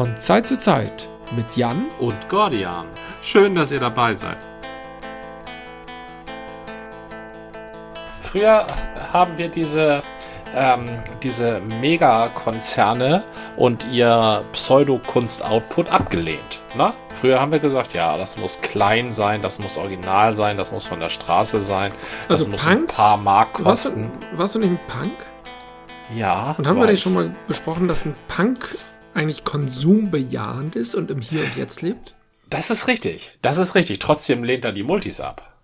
Von Zeit zu Zeit mit Jan und Gordian. Schön, dass ihr dabei seid. Früher haben wir diese, ähm, diese Megakonzerne und ihr Pseudokunst-Output abgelehnt. Ne? Früher haben wir gesagt, ja, das muss klein sein, das muss original sein, das muss von der Straße sein, das Also muss Punks? ein paar Mark Warst du, kosten. warst du nicht ein Punk? Ja. Und haben wir nicht ich. schon mal besprochen, dass ein Punk eigentlich konsumbejahend ist und im Hier und Jetzt lebt? Das ist richtig. Das ist richtig. Trotzdem lehnt er die Multis ab.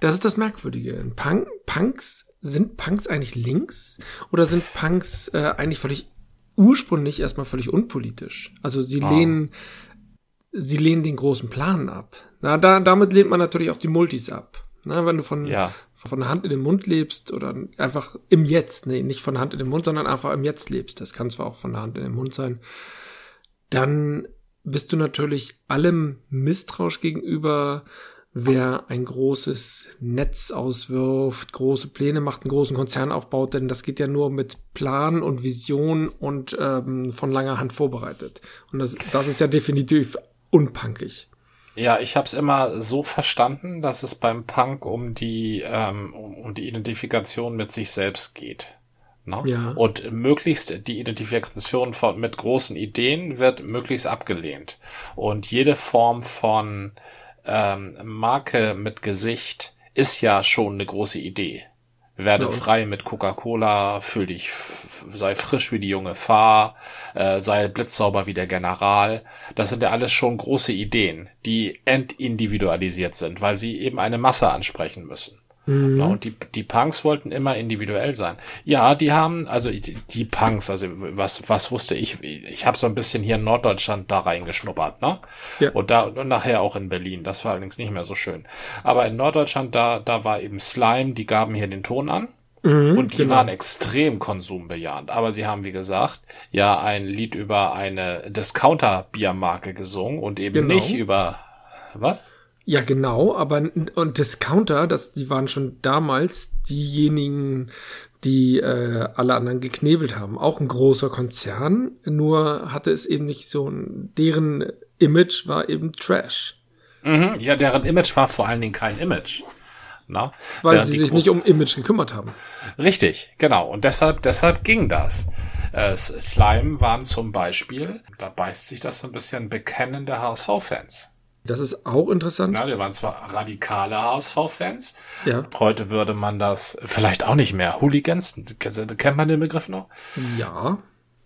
Das ist das Merkwürdige. Punk, Punks, sind Punks eigentlich links? Oder sind Punks äh, eigentlich völlig ursprünglich erstmal völlig unpolitisch? Also sie Ah. lehnen, sie lehnen den großen Plan ab. Na, da, damit lehnt man natürlich auch die Multis ab. Na, wenn du von, Ja. Von der Hand in den Mund lebst oder einfach im Jetzt, nee, nicht von der Hand in den Mund, sondern einfach im Jetzt lebst, das kann zwar auch von der Hand in den Mund sein, dann bist du natürlich allem misstrauisch gegenüber, wer ein großes Netz auswirft, große Pläne macht, einen großen Konzern aufbaut, denn das geht ja nur mit Plan und Vision und ähm, von langer Hand vorbereitet. Und das, das ist ja definitiv unpunkig. Ja, ich habe es immer so verstanden, dass es beim Punk um die ähm, um, die Identifikation mit sich selbst geht. Ne? Ja. Und möglichst die Identifikation von mit großen Ideen wird möglichst abgelehnt. Und jede Form von ähm, Marke mit Gesicht ist ja schon eine große Idee. Werde Ja, frei mit Coca-Cola, fühl dich, sei frisch wie die junge Fahr, äh, sei blitzsauber wie der General. Das sind ja alles schon große Ideen, die entindividualisiert sind, weil sie eben eine Masse ansprechen müssen. Mhm. Und die, die Punks wollten immer individuell sein. Ja, die haben, also die, die Punks, also was, was wusste ich? Ich habe so ein bisschen hier in Norddeutschland da reingeschnuppert, ne? Ja. Und da und nachher auch in Berlin. Das war allerdings nicht mehr so schön. Aber in Norddeutschland, da, da war eben Slime, die gaben hier den Ton an. Mhm, Und die genau. waren extrem konsumbejahend. Aber sie haben, wie gesagt, ja ein Lied über eine Discounter-Biermarke gesungen und eben Genau. nicht über, was? Ja, genau, aber und Discounter, das, die waren schon damals diejenigen, die äh, alle anderen geknebelt haben. Auch ein großer Konzern, nur hatte es eben nicht so ein, deren Image war eben Trash. Mhm. Ja, deren Image war vor allen Dingen kein Image. Na? Weil Während sie sich nicht um Image gekümmert haben. Richtig, genau. Und deshalb, deshalb ging das. Äh, Slime waren zum Beispiel, da beißt sich das so ein bisschen, bekennende HSV-Fans. Das ist auch interessant. Ja, die waren zwar radikale HSV-Fans. Ja. Heute würde man das vielleicht auch nicht mehr. Hooligans, kennt man den Begriff noch? Ja.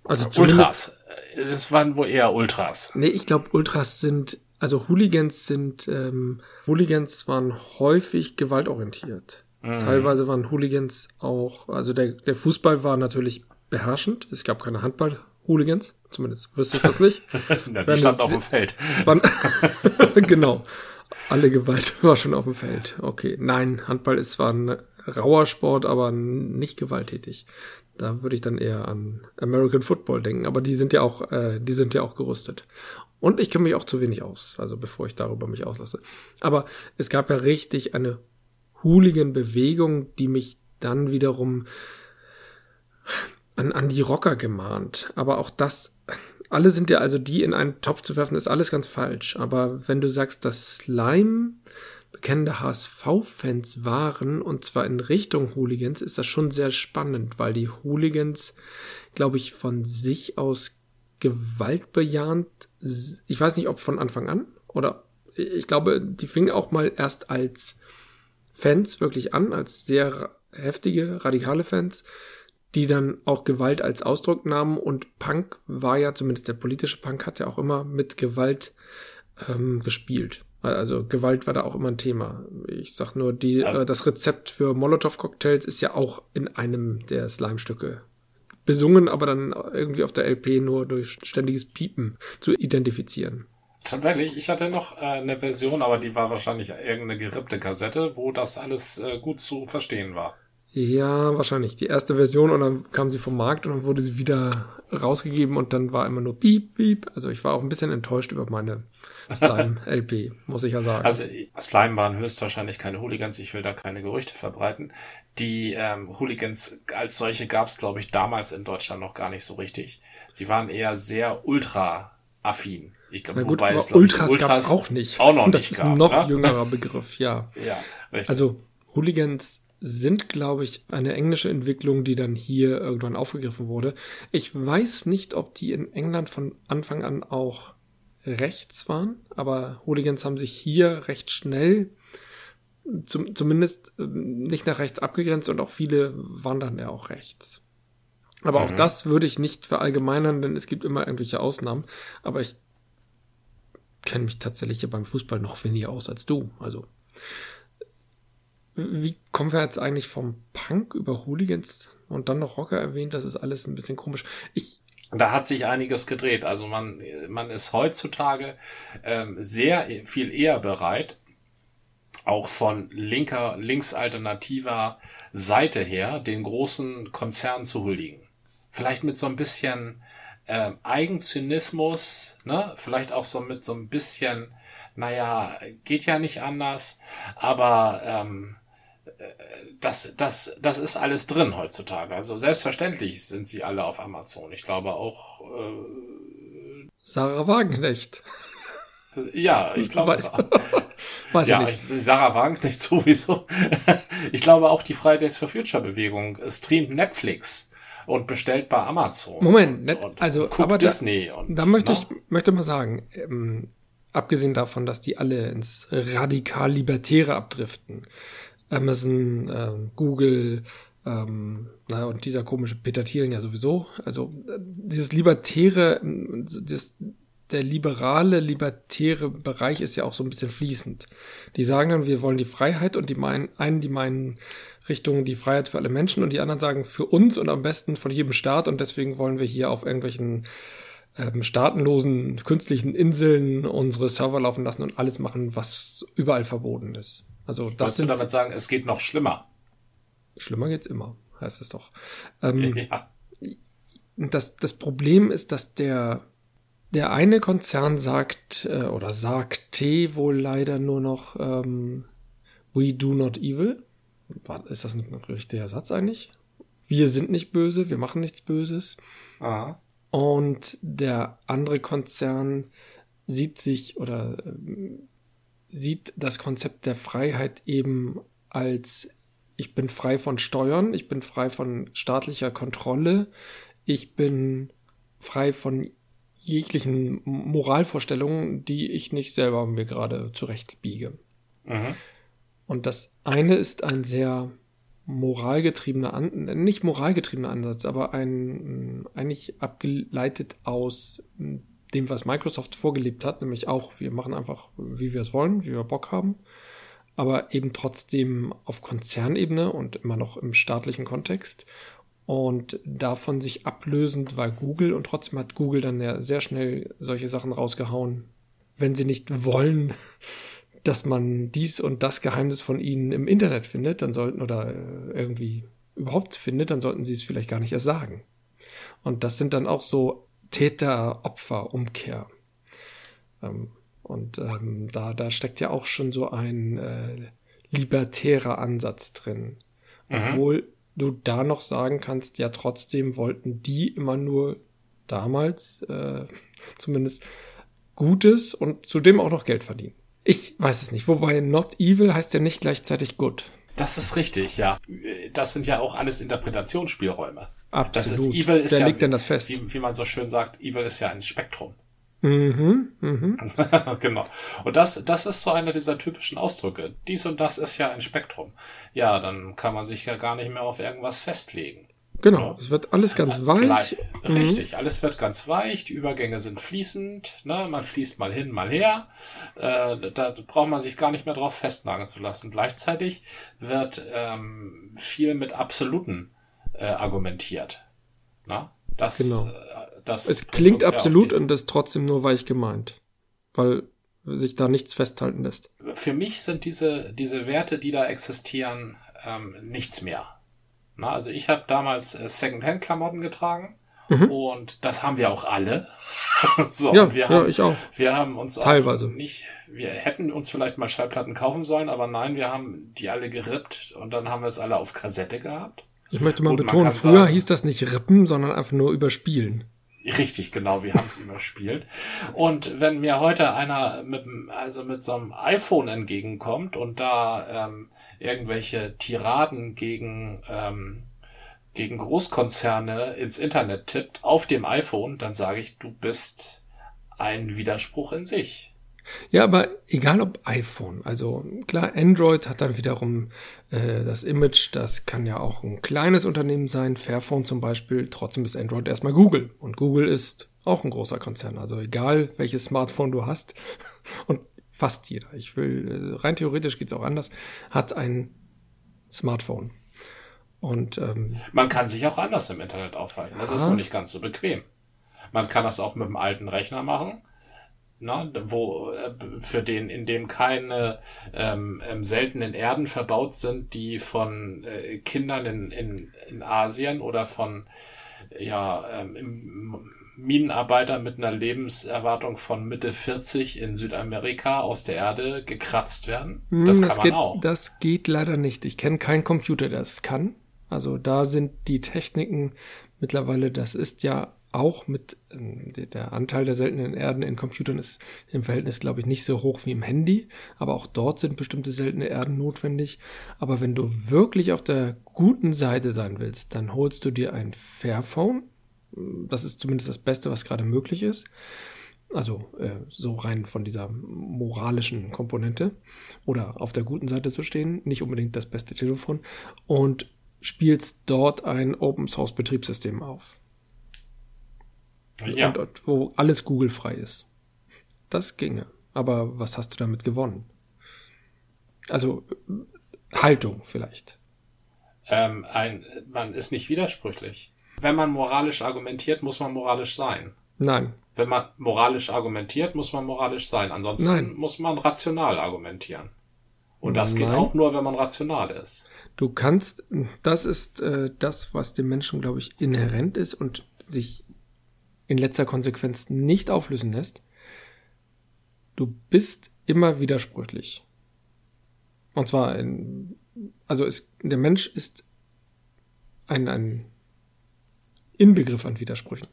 Also Ultras. Es waren wohl eher Ultras. Nee, ich glaube, Ultras sind, also Hooligans sind, ähm, Hooligans waren häufig gewaltorientiert. Teilweise waren Hooligans auch, also der, der Fußball war natürlich beherrschend. Es gab keine Handball-Hooligans, zumindest wüsste ich das nicht. Ja, die es- auf dem Feld. Genau. Alle Gewalt war schon auf dem Feld. Okay. Nein, Handball ist zwar ein rauer Sport, aber nicht gewalttätig. Da würde ich dann eher an American Football denken, aber die sind ja auch, äh, die sind ja auch gerüstet. Und ich kenne mich auch zu wenig aus, also bevor ich darüber mich auslasse. Aber es gab ja richtig eine Hooligan-Bewegung, die mich dann wiederum an, an die Rocker gemahnt. Aber auch das, alle sind ja, also die in einen Topf zu werfen, ist alles ganz falsch. Aber wenn du sagst, dass Slime bekennende HSV-Fans waren, und zwar in Richtung Hooligans, ist das schon sehr spannend, weil die Hooligans, glaube ich, von sich aus gewaltbejahend, ich weiß nicht, ob von Anfang an, oder ich glaube, die fingen auch mal erst als Fans wirklich an, als sehr heftige, radikale Fans, die dann auch Gewalt als Ausdruck nahmen und Punk war ja, zumindest der politische Punk hat ja auch immer mit Gewalt ähm, gespielt. Also Gewalt war da auch immer ein Thema. Ich sag nur, die, Also- äh, das Rezept für Molotow-Cocktails ist ja auch in einem der Slime-Stücke besungen, aber dann irgendwie auf der LP nur durch ständiges Piepen zu identifizieren. Tatsächlich, ich hatte noch äh, eine Version, aber die war wahrscheinlich irgendeine gerippte Kassette, wo das alles äh, gut zu verstehen war. Ja, wahrscheinlich. Die erste Version und dann kam sie vom Markt und dann wurde sie wieder rausgegeben und dann war immer nur Piep, Piep. Also ich war auch ein bisschen enttäuscht über meine Slime-LP, muss ich ja sagen. Also Slime waren höchstwahrscheinlich keine Hooligans, ich will da keine Gerüchte verbreiten. Die ähm, Hooligans als solche gab es, glaube ich, damals in Deutschland noch gar nicht so richtig. Sie waren eher sehr ultra affin. Ich glaube, wobei es Ultras, Ultras gab es auch nicht. Auch noch Und das nicht ist gab, ein noch ne? jüngerer Begriff, ja. Ja, richtig. Also Hooligans sind, glaube ich, eine englische Entwicklung, die dann hier irgendwann aufgegriffen wurde. Ich weiß nicht, ob die in England von Anfang an auch rechts waren, aber Hooligans haben sich hier recht schnell zum, zumindest ähm, nicht nach rechts abgegrenzt und auch viele waren dann ja auch rechts. Aber auch Mhm. das würde ich nicht verallgemeinern, denn es gibt immer irgendwelche Ausnahmen. Aber ich kenne mich tatsächlich hier beim Fußball noch weniger aus als du. Also, wie kommen wir jetzt eigentlich vom Punk über Hooligans und dann noch Rocker erwähnt? Das ist alles ein bisschen komisch. Ich, Da hat sich einiges gedreht. Also man, man ist heutzutage ähm, sehr viel eher bereit, auch von linker, linksalternativer Seite her, den großen Konzernen zu huldigen. Vielleicht mit so ein bisschen ähm, Eigenzynismus, ne? Vielleicht auch so mit so ein bisschen, naja, geht ja nicht anders, aber ähm, das, das, das ist alles drin heutzutage. Also selbstverständlich sind sie alle auf Amazon. Ich glaube auch, äh, Sarah Wagenknecht. ja, ich glaube, Weiß, weiß ja, ich nicht. ich, Sarah Wagenknecht sowieso. ich glaube auch, die Fridays for Future Bewegung streamt Netflix und bestellt bei Amazon. Moment, und, und also, aber da- Disney. und, Da möchte ne? ich möchte mal sagen, ähm, abgesehen davon, dass die alle ins radikal Libertäre abdriften, Amazon, ähm, Google, ähm, na, und dieser komische Peter Thielen ja sowieso, also äh, dieses Libertäre, das, der liberale, libertäre Bereich ist ja auch so ein bisschen fließend. Die sagen dann, wir wollen die Freiheit und die meinen, einen, die meinen Richtung die Freiheit für alle Menschen und die anderen sagen für uns und am besten von jedem Staat und deswegen wollen wir hier auf irgendwelchen ähm, staatenlosen künstlichen Inseln unsere Server laufen lassen und alles machen, was überall verboten ist. Also das Wolltest du sind damit sagen, es geht noch schlimmer? schlimmer geht's immer, heißt es doch. Ähm, Ja. das, das Problem ist, dass der, der eine Konzern sagt, äh, oder sagte wohl leider nur noch, ähm, we do not evil. Ist das ein richtiger Satz eigentlich? Wir sind nicht böse, wir machen nichts Böses. Aha. Und der andere Konzern sieht sich oder ähm, sieht das Konzept der Freiheit eben als ich bin frei von Steuern, ich bin frei von staatlicher Kontrolle, ich bin frei von jeglichen Moralvorstellungen, die ich nicht selber mir gerade zurechtbiege. Mhm. Und das eine ist ein sehr moralgetriebener, nicht moralgetriebener Ansatz, aber ein eigentlich abgeleitet aus dem, was Microsoft vorgelebt hat, nämlich auch, wir machen einfach, wie wir es wollen, wie wir Bock haben, aber eben trotzdem auf Konzernebene und immer noch im staatlichen Kontext und davon sich ablösend, weil Google und trotzdem hat Google dann ja sehr schnell solche Sachen rausgehauen, wenn sie nicht wollen, dass man dies und das Geheimnis von ihnen im Internet findet, dann sollten oder äh, irgendwie überhaupt findet, dann sollten sie es vielleicht gar nicht erst sagen. Und das sind dann auch so Täter-Opfer-Umkehr. Ähm, und ähm, da, da steckt ja auch schon so ein äh, libertärer Ansatz drin. Obwohl du da noch sagen kannst, ja trotzdem wollten die immer nur damals äh, zumindest Gutes und zudem auch noch Geld verdienen. Ich weiß es nicht. Wobei not evil heißt ja nicht gleichzeitig good. Das ist richtig, ja. Das sind ja auch alles Interpretationsspielräume. Absolut. Das ist Evil ist Wer ja, legt denn das fest? Wie, wie man so schön sagt, Evil ist ja ein Spektrum. Mhm, mhm. genau. Und das, das ist so einer dieser typischen Ausdrücke. Dies und das ist ja ein Spektrum. Ja, dann kann man sich ja gar nicht mehr auf irgendwas festlegen. Genau. Ja. Es wird alles ganz weich. Gleich, Mhm. richtig, alles wird ganz weich, die Übergänge sind fließend, ne? man fließt mal hin, mal her. Äh, da braucht man sich gar nicht mehr drauf festnageln zu lassen. Gleichzeitig wird ähm, viel mit Absoluten äh, argumentiert. Na? Das, Genau. äh, das Es klingt ja absolut und ist trotzdem nur weich gemeint. Weil sich da nichts festhalten lässt. Für mich sind diese, diese Werte, die da existieren, ähm, nichts mehr. Na, also ich habe damals äh, Secondhand-Klamotten getragen Mhm. und das haben wir auch alle. so, Ja, wir ja, haben, ich auch. Wir haben uns Teilweise. auch nicht, wir hätten uns vielleicht mal Schallplatten kaufen sollen, aber nein, wir haben die alle gerippt und dann haben wir es alle auf Kassette gehabt. Ich möchte mal man betonen, früher sagen- hieß das nicht rippen, sondern einfach nur überspielen. Richtig, genau, wir haben es überspielt. Und wenn mir heute einer mit, also mit so einem iPhone entgegenkommt und da ähm, irgendwelche Tiraden gegen, ähm, gegen Großkonzerne ins Internet tippt auf dem iPhone, dann sage ich, du bist ein Widerspruch in sich. Ja, aber egal ob iPhone, also klar, Android hat dann wiederum äh, das Image, das kann ja auch ein kleines Unternehmen sein, Fairphone zum Beispiel, trotzdem ist Android erstmal Google und Google ist auch ein großer Konzern, also egal welches Smartphone du hast und fast jeder, ich will, äh, rein theoretisch geht's auch anders, hat ein Smartphone. Und ähm, man kann sich auch anders im Internet aufhalten. Das ist nur nicht ganz so bequem. Man kann das auch mit einem alten Rechner machen ne, wo äh, für den, in dem keine ähm, ähm, seltenen Erden verbaut sind, die von äh, Kindern in, in, in Asien oder von ja, ähm, Minenarbeiter mit einer Lebenserwartung von Mitte 40 in Südamerika aus der Erde gekratzt werden. Hm, das, das kann man geht, auch. Das geht leider nicht. Ich kenne keinen Computer, der es kann. Also da sind die Techniken mittlerweile, das ist ja auch mit ähm, der Anteil der seltenen Erden in Computern ist im Verhältnis, glaube ich, nicht so hoch wie im Handy, aber auch dort sind bestimmte seltene Erden notwendig. Aber wenn du wirklich auf der guten Seite sein willst, dann holst du dir ein Fairphone. Das ist zumindest das Beste, was gerade möglich ist. Also äh, so rein von dieser moralischen Komponente oder auf der guten Seite zu stehen, nicht unbedingt das beste Telefon und spielst dort ein Open Source Betriebssystem auf ja. Und, wo alles Google-frei ist. Das ginge. Aber was hast du damit gewonnen? Also Haltung vielleicht. Ähm, ein, man ist nicht widersprüchlich. Wenn man moralisch argumentiert, muss man moralisch sein. Nein. Wenn man moralisch argumentiert, muss man moralisch sein. Ansonsten Nein. muss man rational argumentieren. Und das Nein. geht auch nur, wenn man rational ist. Du kannst, das ist äh, das, was dem Menschen, glaube ich, inhärent ist und sich in letzter Konsequenz nicht auflösen lässt, du bist immer widersprüchlich. Und zwar, in, also ist, der Mensch ist ein, ein Inbegriff an Widersprüchen.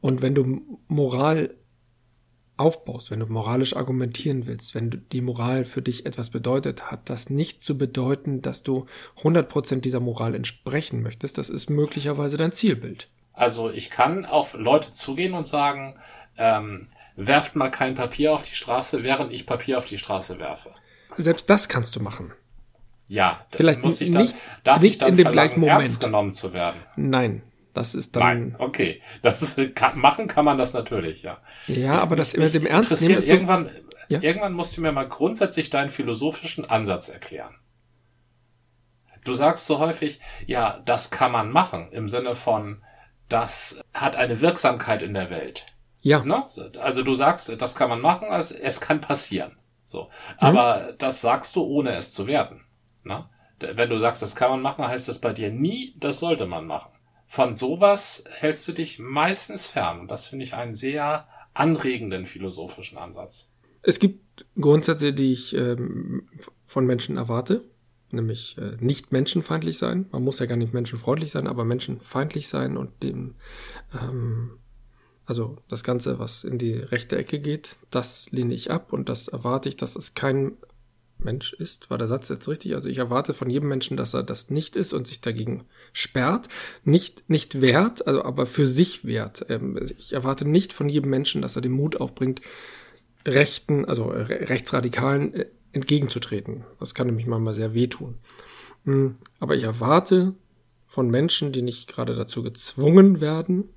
Und wenn du Moral aufbaust, wenn du moralisch argumentieren willst, wenn die Moral für dich etwas bedeutet, hat das nicht zu bedeuten, dass du 100% dieser Moral entsprechen möchtest. Das ist möglicherweise dein Zielbild. Also ich kann auf Leute zugehen und sagen, ähm, werft mal kein Papier auf die Straße, während ich Papier auf die Straße werfe. Selbst das kannst du machen. Ja, vielleicht muss ich dann, nicht, darf nicht ich dann in dem gleichen Moment ernst genommen zu werden. Nein, das ist dann. Nein, okay, das ist, kann, machen kann man das natürlich, ja. Ja, ich, aber das mit dem Ernst nehmen ist irgendwann, ja? irgendwann musst du mir mal grundsätzlich deinen philosophischen Ansatz erklären. Du sagst so häufig, ja, das kann man machen im Sinne von, das hat eine Wirksamkeit in der Welt. Ja. Ne? Also du sagst, das kann man machen, also es kann passieren. So. Aber mhm. das sagst du, ohne es zu werden. Ne? Wenn du sagst, das kann man machen, heißt das bei dir nie, das sollte man machen. Von sowas hältst du dich meistens fern. Und das finde ich einen sehr anregenden philosophischen Ansatz. Es gibt Grundsätze, die ich ähm, von Menschen erwarte nämlich äh, nicht menschenfeindlich sein. Man muss ja gar nicht menschenfreundlich sein, aber menschenfeindlich sein und dem, ähm, also das Ganze, was in die rechte Ecke geht, das lehne ich ab und das erwarte ich, dass es kein Mensch ist. War der Satz jetzt richtig? Also ich erwarte von jedem Menschen, dass er das nicht ist und sich dagegen sperrt. Nicht, nicht wert, also aber für sich wert. Ähm, ich erwarte nicht von jedem Menschen, dass er den Mut aufbringt, Rechten, also Rechtsradikalen äh, entgegenzutreten. Das kann nämlich manchmal sehr wehtun. Hm, aber ich erwarte von Menschen, die nicht gerade dazu gezwungen werden,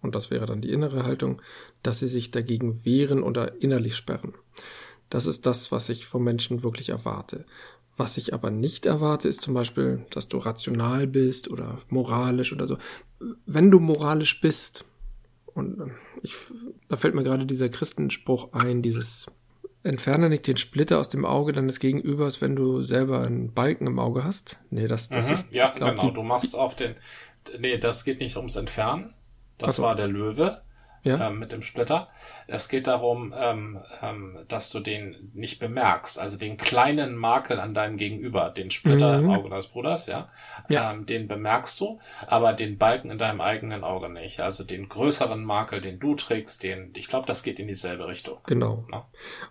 und das wäre dann die innere Haltung, dass sie sich dagegen wehren oder innerlich sperren. Das ist das, was ich von Menschen wirklich erwarte. Was ich aber nicht erwarte, ist zum Beispiel, dass du rational bist oder moralisch oder so. Wenn du moralisch bist, und ich, da fällt mir gerade dieser Christenspruch ein, dieses entferne nicht den Splitter aus dem Auge deines Gegenübers, wenn du selber einen Balken im Auge hast. Nee, das, das mhm, ist, Ja, glaub, genau. Du machst auf den, nee, das geht nicht ums Entfernen. Das so. war der Löwe. Ja. ähm, mit dem Splitter. Es geht darum, ähm, ähm, dass du den nicht bemerkst, also den kleinen Makel an deinem Gegenüber, den Splitter Mhm. im Auge deines Bruders, ja, Ja. Ähm, den bemerkst du, aber den Balken in deinem eigenen Auge nicht. Also den größeren Makel, den du trägst, den, ich glaube, das geht in dieselbe Richtung. Genau. Ne?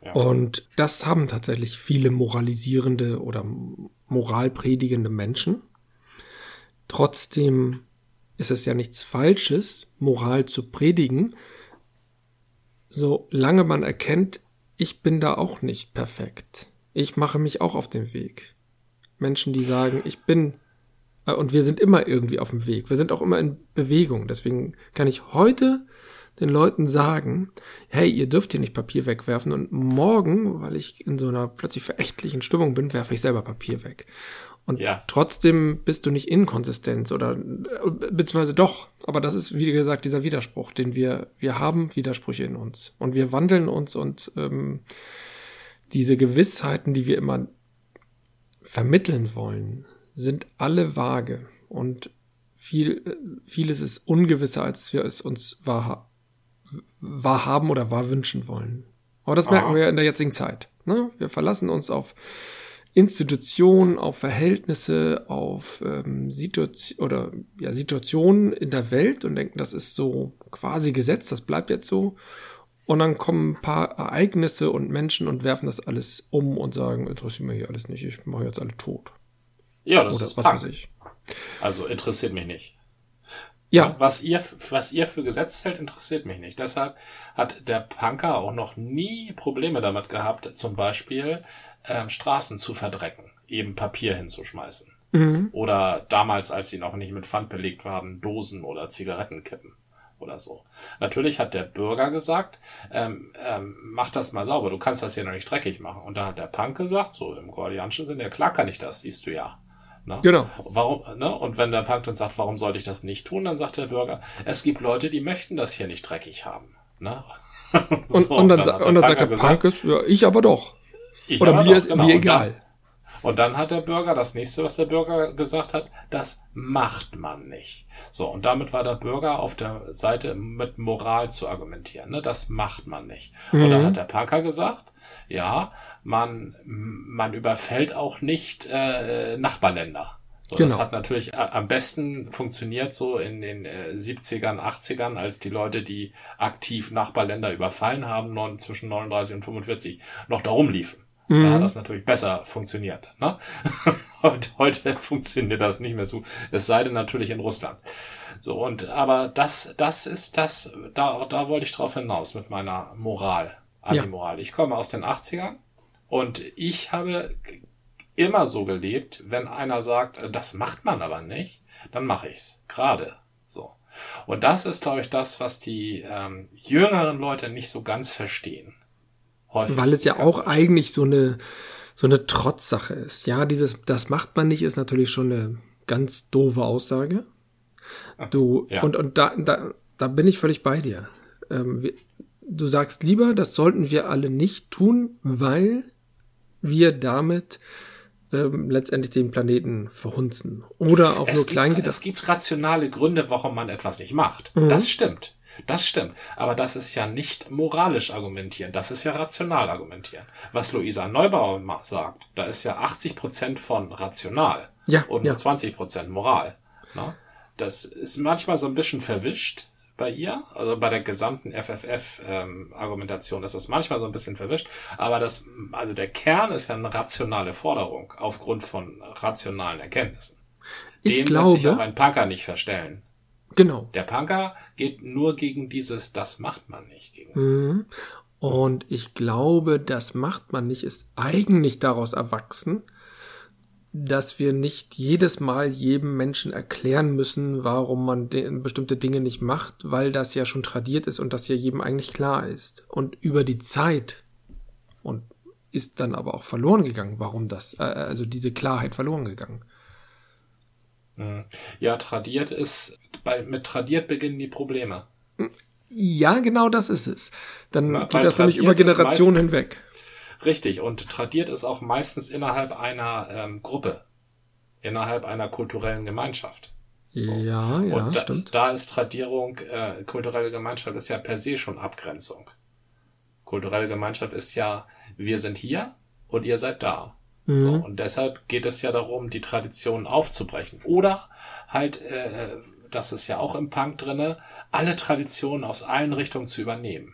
Ja. Und das haben tatsächlich viele moralisierende oder moralpredigende Menschen. Trotzdem ist es ja nichts Falsches, Moral zu predigen, solange man erkennt, ich bin da auch nicht perfekt. Ich mache mich auch auf den Weg. Menschen, die sagen, ich bin, äh, und wir sind immer irgendwie auf dem Weg. Wir sind auch immer in Bewegung. Deswegen kann ich heute den Leuten sagen, hey, ihr dürft hier nicht Papier wegwerfen und morgen, weil ich in so einer plötzlich verächtlichen Stimmung bin, werfe ich selber Papier weg. Und Ja. trotzdem bist du nicht inkonsistent oder beziehungsweise doch, aber das ist wie gesagt dieser Widerspruch, den wir wir haben Widersprüche in uns und wir wandeln uns und ähm, diese Gewissheiten, die wir immer vermitteln wollen, sind alle vage und viel vieles ist ungewisser, als wir es uns wahr, wahrhaben oder wahr wünschen wollen. Aber das merken Aha. wir in der jetzigen Zeit. Ne? Wir verlassen uns auf Institutionen, auf Verhältnisse, auf ähm, Situation oder ja, Situationen in der Welt und denken, das ist so quasi Gesetz, das bleibt jetzt so. Und dann kommen ein paar Ereignisse und Menschen und werfen das alles um und sagen, interessiert mich hier alles nicht, ich mache jetzt alle tot. Ja, das Oder ist was Punk. weiß ich. Also interessiert mich nicht. Ja, Was ihr, was ihr für Gesetz hält, interessiert mich nicht. Deshalb hat der Punker auch noch nie Probleme damit gehabt, zum Beispiel ähm, Straßen zu verdrecken, eben Papier hinzuschmeißen. mhm. Oder damals, als sie noch nicht mit Pfand belegt waren, Dosen oder Zigarettenkippen oder so. Natürlich hat der Bürger gesagt, ähm, ähm, mach das mal sauber, du kannst das hier noch nicht dreckig machen. Und dann hat der Punk gesagt, so im gordianischen Sinne, ja klar kann ich das, siehst du ja. Ne? genau. Warum, ne? Und wenn der Punk dann sagt, warum sollte ich das nicht tun, dann sagt der Bürger, es gibt Leute, die möchten das hier nicht dreckig haben. Ne? Und, So, und dann, hat sa- und dann sagt der gesagt, Punkes, ja, ich aber doch. Ich Oder mir doch, ist genau. mir egal. Und dann hat der Bürger, das nächste, was der Bürger gesagt hat, das macht man nicht. So, und damit war der Bürger auf der Seite mit Moral zu argumentieren. Ne? Das macht man nicht. Und dann Mhm. hat der Parker gesagt, ja, man, man überfällt auch nicht äh, Nachbarländer. So, Genau. Das hat natürlich a- am besten funktioniert so in den äh, 70ern, 80ern, als die Leute, die aktiv Nachbarländer überfallen haben, neun, zwischen 39 und 45, noch darum liefen. Da Mhm. hat das natürlich besser funktioniert. Ne? Und heute funktioniert das nicht mehr so. Es sei denn natürlich in Russland. So, und aber das, das ist das, da, da wollte ich drauf hinaus mit meiner Moral, Antimoral. Ich komme aus den 80ern und ich habe immer so gelebt, wenn einer sagt, das macht man aber nicht, dann mache ich's. Gerade so. Und das ist, glaube ich, das, was die ähm, jüngeren Leute nicht so ganz verstehen. Häufig Weil es ja auch eigentlich so eine, so eine Trotzsache ist. Ja, dieses, das macht man nicht, ist natürlich schon eine ganz doofe Aussage. Du, Ja. und, und da, da, da bin ich völlig bei dir. Ähm, wir, du sagst lieber, das sollten wir alle nicht tun, weil wir damit ähm, letztendlich den Planeten verhunzen. Oder auch nur es klein gibt, gedacht. es gibt rationale Gründe, warum man etwas nicht macht. Mhm. Das stimmt. Das stimmt. Aber das ist ja nicht moralisch argumentieren. Das ist ja rational argumentieren. Was Luisa Neubauer sagt, da ist ja 80 Prozent von rational Ja, und ja. nur 20 Prozent Moral. Ne? Das ist manchmal so ein bisschen verwischt bei ihr, also bei der gesamten FFF-Argumentation ist das manchmal so ein bisschen verwischt, aber das, also der Kern ist ja eine rationale Forderung aufgrund von rationalen Erkenntnissen. Ich Dem wird sich auch glaube, ein Punker nicht verstellen. Genau. Der Punker geht nur gegen dieses, das macht man nicht. Gegen. Mhm. Und ich glaube, das macht man nicht, ist eigentlich daraus erwachsen, dass wir nicht jedes Mal jedem Menschen erklären müssen, warum man bestimmte Dinge nicht macht, weil das ja schon tradiert ist und das ja jedem eigentlich klar ist. Und über die Zeit und ist dann aber auch verloren gegangen, warum das, äh, also diese Klarheit verloren gegangen. Mhm. Ja, tradiert ist, bei, mit tradiert beginnen die Probleme. Ja, genau das ist es. Dann Na, geht das nämlich über Generationen meistens- hinweg. Richtig, und tradiert ist auch meistens innerhalb einer ähm, Gruppe, innerhalb einer kulturellen Gemeinschaft. So. Ja, ja, Und da, stimmt. da ist Tradierung, äh, kulturelle Gemeinschaft ist ja per se schon Abgrenzung. Kulturelle Gemeinschaft ist ja, wir sind hier und ihr seid da. Mhm. So, und deshalb geht es ja darum, die Traditionen aufzubrechen. Oder halt, äh, das ist ja auch im Punk drinne, alle Traditionen aus allen Richtungen zu übernehmen.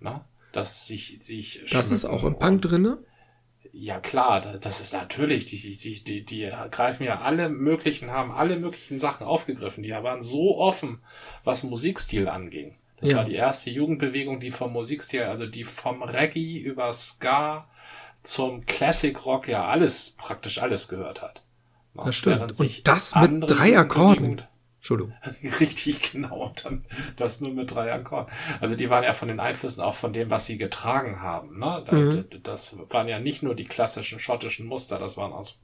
Na? Dass sich, sich Das ist auch im Punk drinne. ja klar, da- das ist natürlich, die, die, die, die, die greifen ja alle möglichen, haben alle möglichen Sachen aufgegriffen. Die waren so offen, was Musikstil anging. Das Ja. war die erste Jugendbewegung, die vom Musikstil, also die vom Reggae über Ska zum Classic Rock ja alles, praktisch alles gehört hat. Das stimmt. während sich Und das mit drei Akkorden. Entschuldigung. Richtig, genau. Und dann das nur mit drei Akkorden. Also die waren ja von den Einflüssen auch von dem, was sie getragen haben. Ne? Mhm. Das waren ja nicht nur die klassischen schottischen Muster, das waren aus.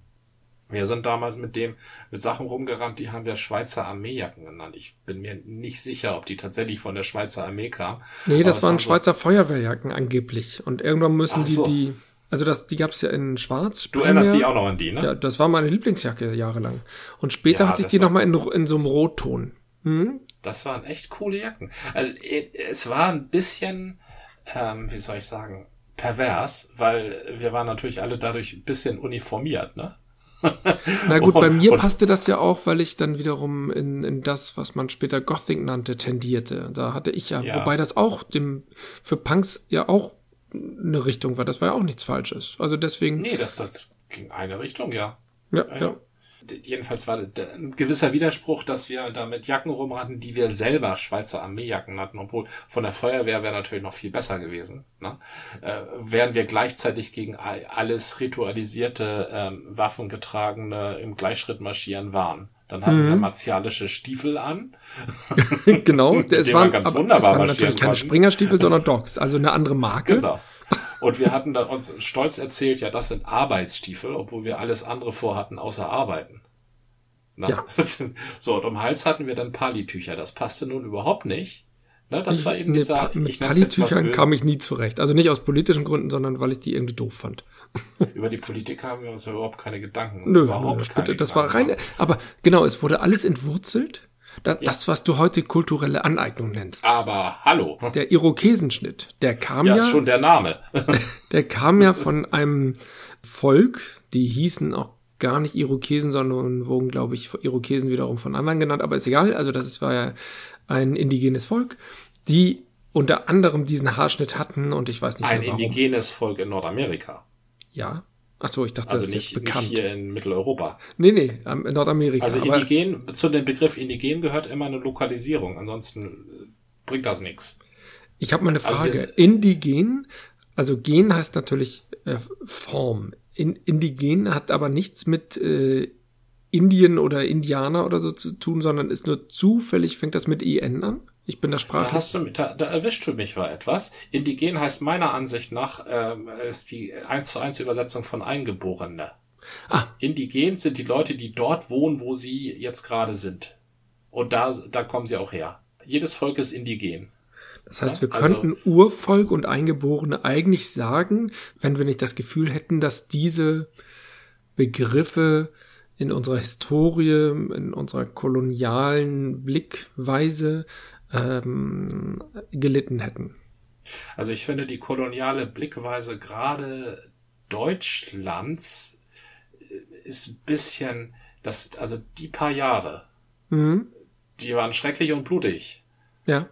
Wir sind damals mit dem, mit Sachen rumgerannt, die haben wir Schweizer Armeejacken genannt. Ich bin mir nicht sicher, ob die tatsächlich von der Schweizer Armee kamen. Nee, das waren so- Schweizer Feuerwehrjacken angeblich. Und irgendwann müssen die so. die, also das, die gab's ja in Schwarz. Du erinnerst dich auch noch an die, ne? Ja, das war meine Lieblingsjacke jahrelang. Und später Ja, hatte ich die war- nochmal in, in so einem Rotton. Hm? Das waren echt coole Jacken. Also, es war ein bisschen, ähm, wie soll ich sagen, pervers, weil wir waren natürlich alle dadurch ein bisschen uniformiert, ne? Na gut, bei Und- mir und- passte das ja auch, weil ich dann wiederum in, in das, was man später Gothic nannte, tendierte. Da hatte ich ja, Ja. wobei das auch dem für Punks ja auch eine Richtung war. Das war ja auch nichts Falsches. Also deswegen, Nee, das, das ging eine Richtung, ja. ja, Ja, Jedenfalls war ein gewisser Widerspruch, dass wir da mit Jacken rumrannten, die wir selber Schweizer Armeejacken hatten, obwohl von der Feuerwehr wäre natürlich noch viel besser gewesen. Ne? Äh, während wir gleichzeitig gegen all- alles ritualisierte, ähm, waffengetragene im Gleichschritt marschieren waren. Dann hatten wir Mhm. martialische Stiefel an. genau. Dem waren, ganz aber wunderbar waren marschieren natürlich keine. Springerstiefel, sondern Dogs. Also eine andere Marke. Genau. Und wir hatten dann uns stolz erzählt, ja, das sind Arbeitsstiefel, obwohl wir alles andere vorhatten, außer arbeiten. Na? Ja. So, und um Hals hatten wir dann Palitücher. Das passte nun überhaupt nicht. Ne, das war eben dieser, Pa- mit ich Palitüchern kam ich nie zurecht. Also nicht aus politischen Gründen, sondern weil ich die irgendwie doof fand. Über die Politik haben wir uns ja überhaupt keine Gedanken. Nö, überhaupt nö, keine bitte, das war rein. Gedanken Aber genau, es wurde alles entwurzelt. Das, Ja. das, was du heute kulturelle Aneignung nennst. Aber hallo. Der Irokesenschnitt, der kam Ja, ja, schon der Name. der kam ja von einem Volk, die hießen auch gar nicht Irokesen, sondern wurden, glaube ich, Irokesen wiederum von anderen genannt, aber ist egal. Also das war ja ein indigenes Volk, die unter anderem diesen Haarschnitt hatten und ich weiß nicht Ein mehr warum. indigenes Volk in Nordamerika. Ja. Ach so, ich dachte, Also das ist nicht, nicht bekannt. hier in Mitteleuropa. Nee, nee, in Nordamerika. Also indigen, zu dem Begriff indigen gehört immer eine Lokalisierung. Ansonsten äh, bringt das nichts. Ich habe mal eine Also Frage. wir- Indigen, also Gen heißt natürlich äh, Form. In, Indigen hat aber nichts mit äh, Indien oder Indianer oder so zu tun, sondern ist nur zufällig, fängt das mit IN an. Ich bin da Da, sprachlich. hast du, da, da erwischst du mich bei etwas. Indigen heißt meiner Ansicht nach, ähm, ist die 1 zu 1 Übersetzung von Eingeborene. Ah. Indigen sind die Leute, die dort wohnen, wo sie jetzt gerade sind. Und da, da kommen sie auch her. Jedes Volk ist indigen. Das heißt, Ja, wir also- könnten Urvolk und Eingeborene eigentlich sagen, wenn wir nicht das Gefühl hätten, dass diese Begriffe in unserer Historie, in unserer kolonialen Blickweise ähm, gelitten hätten. Also ich finde die koloniale Blickweise gerade Deutschlands äh, ist ein bisschen, das, also die paar Jahre, Mhm. die waren schrecklich und blutig. Ja.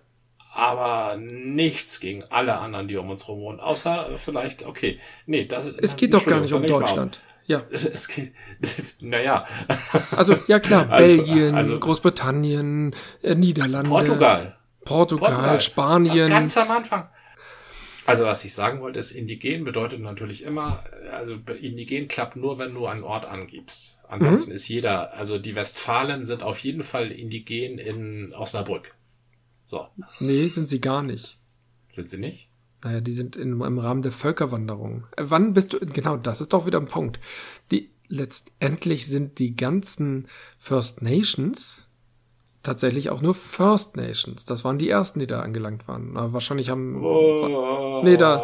aber nichts gegen alle anderen, die um uns rum wohnen. Außer vielleicht, okay, nee, das Es geht doch gar nicht um Deutschland. Ja. Es, es geht, naja, Also, ja klar, Also- Belgien, also- Großbritannien, äh, Niederlande, Portugal. Portugal, Portugal. Spanien. Ganz am Anfang. Also was ich sagen wollte, ist, indigen bedeutet natürlich immer, also indigen klappt nur, wenn du einen Ort angibst. Mhm. Ansonsten ist jeder, also die Westfalen sind auf jeden Fall indigen in Osnabrück. So, Nee, sind sie gar nicht. sind sie nicht? Naja, die sind in, im Rahmen der Völkerwanderung. Äh, Wann bist du, genau, das ist doch wieder ein Punkt. Die, letztendlich sind die ganzen First Nations tatsächlich auch nur First Nations. Das waren die ersten, die da angelangt waren. Aber wahrscheinlich haben, Oh, Nee, da-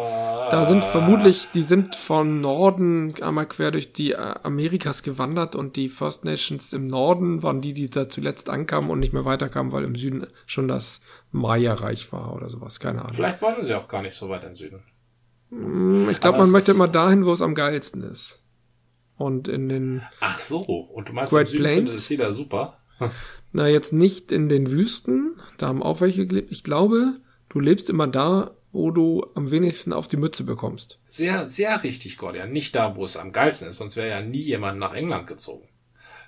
Da sind vermutlich, die sind von Norden einmal quer durch die äh, Amerikas gewandert und die First Nations im Norden waren die, die da zuletzt ankamen und nicht mehr weiterkamen, weil im Süden schon das Maya-Reich war oder sowas. Keine Ahnung. Vielleicht wollen sie auch gar nicht so weit im Süden. Hm, ich glaube, man möchte immer dahin, wo es am geilsten ist. Und in den. Ach so, und du meinst, Great im Süden Plains? es jeder super? Na, jetzt nicht in den Wüsten, da haben auch welche gelebt. Ich glaube, du lebst immer da, wo du am wenigsten auf die Mütze bekommst. Sehr, sehr richtig, Gordian. Nicht da, wo es am geilsten ist, sonst wäre ja nie jemand nach England gezogen.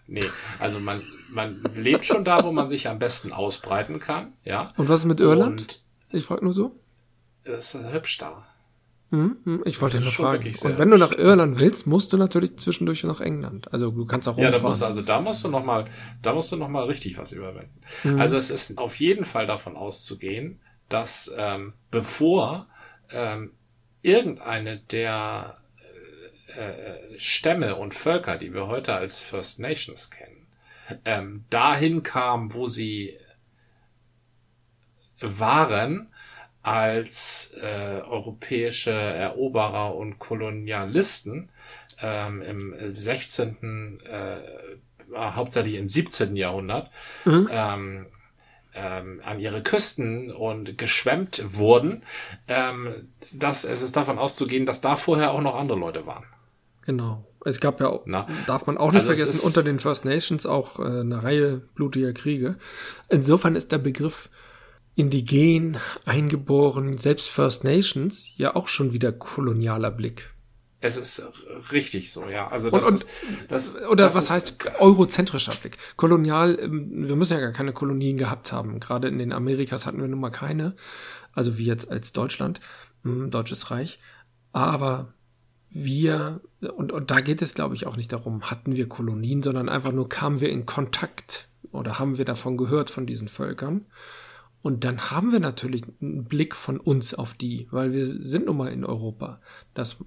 Nee, also man, man lebt schon da, wo man sich am besten ausbreiten kann, ja. Und was ist mit Irland? Und Ich frage nur so. es ist hübsch da. Hm, hm, ich wollte nur fragen. Und wenn du nach. Irland willst, musst du natürlich zwischendurch nach England. Also du kannst auch Ja, da rumfahren. musst du, also da musst du noch mal, da musst du noch mal richtig was überwinden. Mhm. Also es ist auf jeden Fall davon auszugehen, dass ähm, bevor ähm, irgendeine der äh, Stämme und Völker, die wir heute als First Nations kennen, ähm, dahin kam, wo sie waren, als äh, europäische Eroberer und Kolonialisten ähm, im 16., äh, hauptsächlich im 17. Jahrhundert, Mhm. ähm, ähm, an ihre Küsten und geschwemmt wurden, ähm, dass es ist davon auszugehen, dass da vorher auch noch andere Leute waren. Genau. Es gab ja, auch, Na? darf man auch nicht Also es vergessen, unter den First Nations auch äh, eine Reihe blutiger Kriege. Insofern ist der Begriff indigen, eingeboren, selbst First Nations ja auch schon wieder kolonialer Blick. Es ist richtig so, ja. Also Und- das und- ist das, Oder das was ist, heißt eurozentrischer Blick? Kolonial, ähm, wir müssen ja gar keine Kolonien gehabt haben. Gerade in den Amerikas hatten wir nun mal keine. Also wie jetzt als Deutschland, hm, Deutsches Reich. Aber wir, und, und da geht es, glaube ich, auch nicht darum, hatten wir Kolonien, sondern einfach nur kamen wir in Kontakt oder haben wir davon gehört von diesen Völkern. Und dann haben wir natürlich einen Blick von uns auf die, weil wir sind nun mal in Europa. Das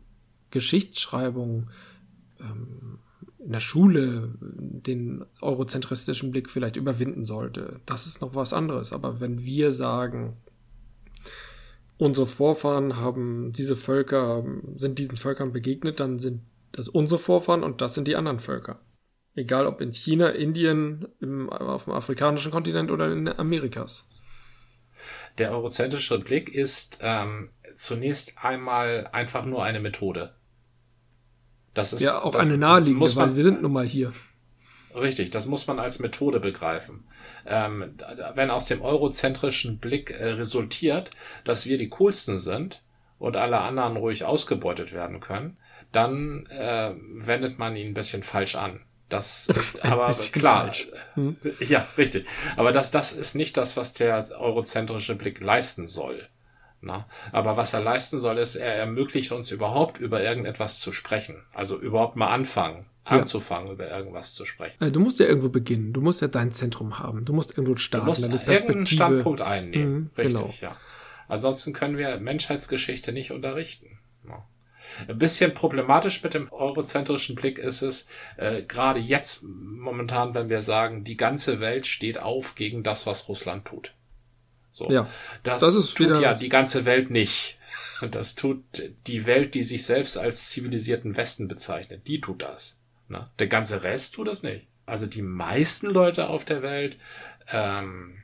Geschichtsschreibung ähm, in der Schule den eurozentristischen Blick vielleicht überwinden sollte. Das ist noch was anderes. Aber wenn wir sagen, unsere Vorfahren haben diese Völker, sind diesen Völkern begegnet, dann sind das unsere Vorfahren und das sind die anderen Völker. Egal ob in China, Indien, im, auf dem afrikanischen Kontinent oder in Amerikas. der eurozentrische Blick ist ähm, zunächst einmal einfach nur eine Methode. Das ist Ja, auch eine naheliegende, muss man, weil wir sind nun mal hier. Richtig, das muss man als Methode begreifen. Ähm, wenn aus dem eurozentrischen Blick äh, resultiert, dass wir die coolsten sind und alle anderen ruhig ausgebeutet werden können, dann äh, wendet man ihn ein bisschen falsch an. Das, aber klar, falsch. Hm. ja, richtig. Aber das, das ist nicht das, was der eurozentrische Blick leisten soll. Na? Aber was er leisten soll, ist, er ermöglicht uns überhaupt über irgendetwas zu sprechen. Also überhaupt mal anfangen, Ja. anzufangen, über irgendwas zu sprechen. Äh, Du musst ja irgendwo beginnen. Du musst ja dein Zentrum haben. Du musst irgendwo Du starten. musst deine irgendeinen Standpunkt einnehmen. Mhm, Richtig, genau. ja. Ansonsten können wir Menschheitsgeschichte nicht unterrichten. Ja. Ein bisschen problematisch mit dem eurozentrischen Blick ist es, äh, gerade jetzt momentan, wenn wir sagen, die ganze Welt steht auf gegen das, was Russland tut. So. Ja, das, das tut ja die ganze Welt nicht. Das tut die Welt, die sich selbst als zivilisierten Westen bezeichnet. Die tut das. Ne? Der ganze Rest tut das nicht. Also die meisten Leute auf der Welt, ähm,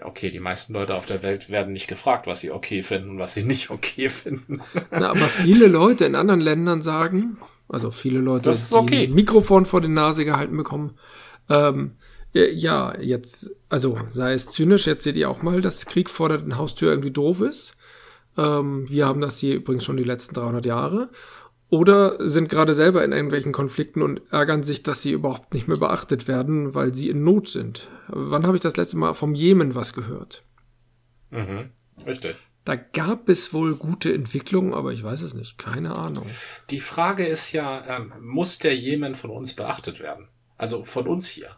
okay, die meisten Leute auf der Welt werden nicht gefragt, was sie okay finden und was sie nicht okay finden. Na, aber viele Leute in anderen Ländern sagen, also viele Leute, Das ist okay. die ein Mikrofon vor die Nase gehalten bekommen, ähm, ja, ja, jetzt, also sei es zynisch, jetzt seht ihr auch mal, dass Krieg vor der Haustür irgendwie doof ist. Ähm, wir haben das hier übrigens schon die letzten 300 Jahre. Oder sind gerade selber in irgendwelchen Konflikten und ärgern sich, dass sie überhaupt nicht mehr beachtet werden, weil sie in Not sind. Wann habe ich das letzte Mal vom Jemen was gehört? mhm. Richtig. Da gab es wohl gute Entwicklungen, aber ich weiß es nicht. Keine Ahnung. Die Frage ist ja, ähm, muss der Jemen von uns beachtet werden? Also von uns hier?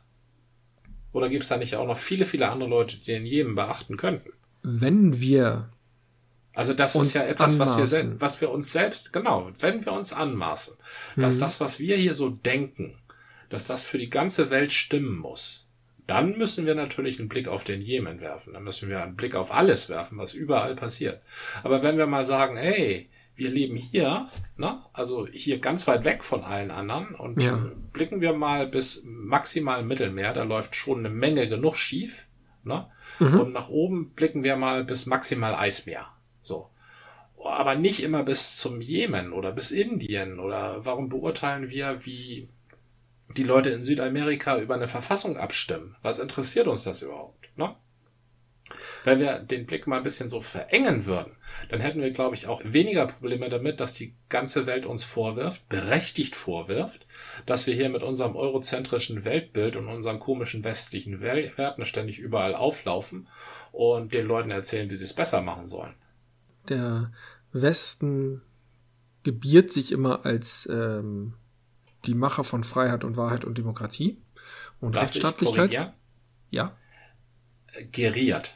Oder gibt es da nicht auch noch viele, viele andere Leute, die den Jemen beachten könnten? Wenn wir, Also das Uns ist ja etwas, was wir, was wir uns selbst, genau, wenn wir uns anmaßen, dass Mhm. das, was wir hier so denken, dass das für die ganze Welt stimmen muss, dann müssen wir natürlich einen Blick auf den Jemen werfen. Dann müssen wir einen Blick auf alles werfen, was überall passiert. Aber wenn wir mal sagen, hey, wir leben hier, ne? also hier ganz weit weg von allen anderen und Ja. blicken wir mal bis maximal Mittelmeer, da läuft schon eine Menge genug schief. Ne? Und nach oben blicken wir mal bis maximal Eismeer. So. Aber nicht immer bis zum Jemen oder bis Indien oder warum beurteilen wir, wie die Leute in Südamerika über eine Verfassung abstimmen? Was interessiert uns das überhaupt? Wenn wir den Blick mal ein bisschen so verengen würden, dann hätten wir, glaube ich, auch weniger Probleme damit, dass die ganze Welt uns vorwirft, berechtigt vorwirft, dass wir hier mit unserem eurozentrischen Weltbild und unseren komischen westlichen Werten ständig überall auflaufen und den Leuten erzählen, wie sie es besser machen sollen. Der Westen gebiert sich immer als ähm, die Macher von Freiheit und Wahrheit und Demokratie und Darf ich Rechtsstaatlichkeit. Ja. Geriert.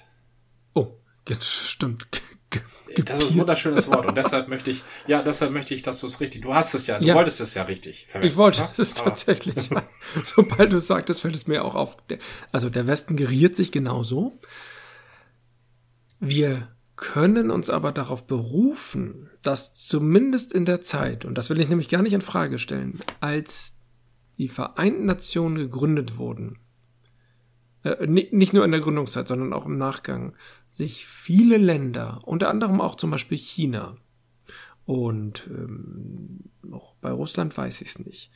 Ge- stimmt. Ge- Das ist ein wunderschönes Wort und deshalb möchte ich, ja, deshalb möchte ich, dass du es richtig, du hast es ja, du Ja. wolltest es ja richtig verwenden. Ich wollte ne? es tatsächlich. Ja. Sobald du es sagtest, fällt es mir auch auf. Also der Westen geriert sich genauso. Wir können uns aber darauf berufen, dass zumindest in der Zeit, und das will ich nämlich gar nicht in Frage stellen, als die Vereinten Nationen gegründet wurden, äh, ni- nicht nur in der Gründungszeit, sondern auch im Nachgang, sich viele Länder, unter anderem auch zum Beispiel China und ähm, auch bei Russland weiß ich es nicht,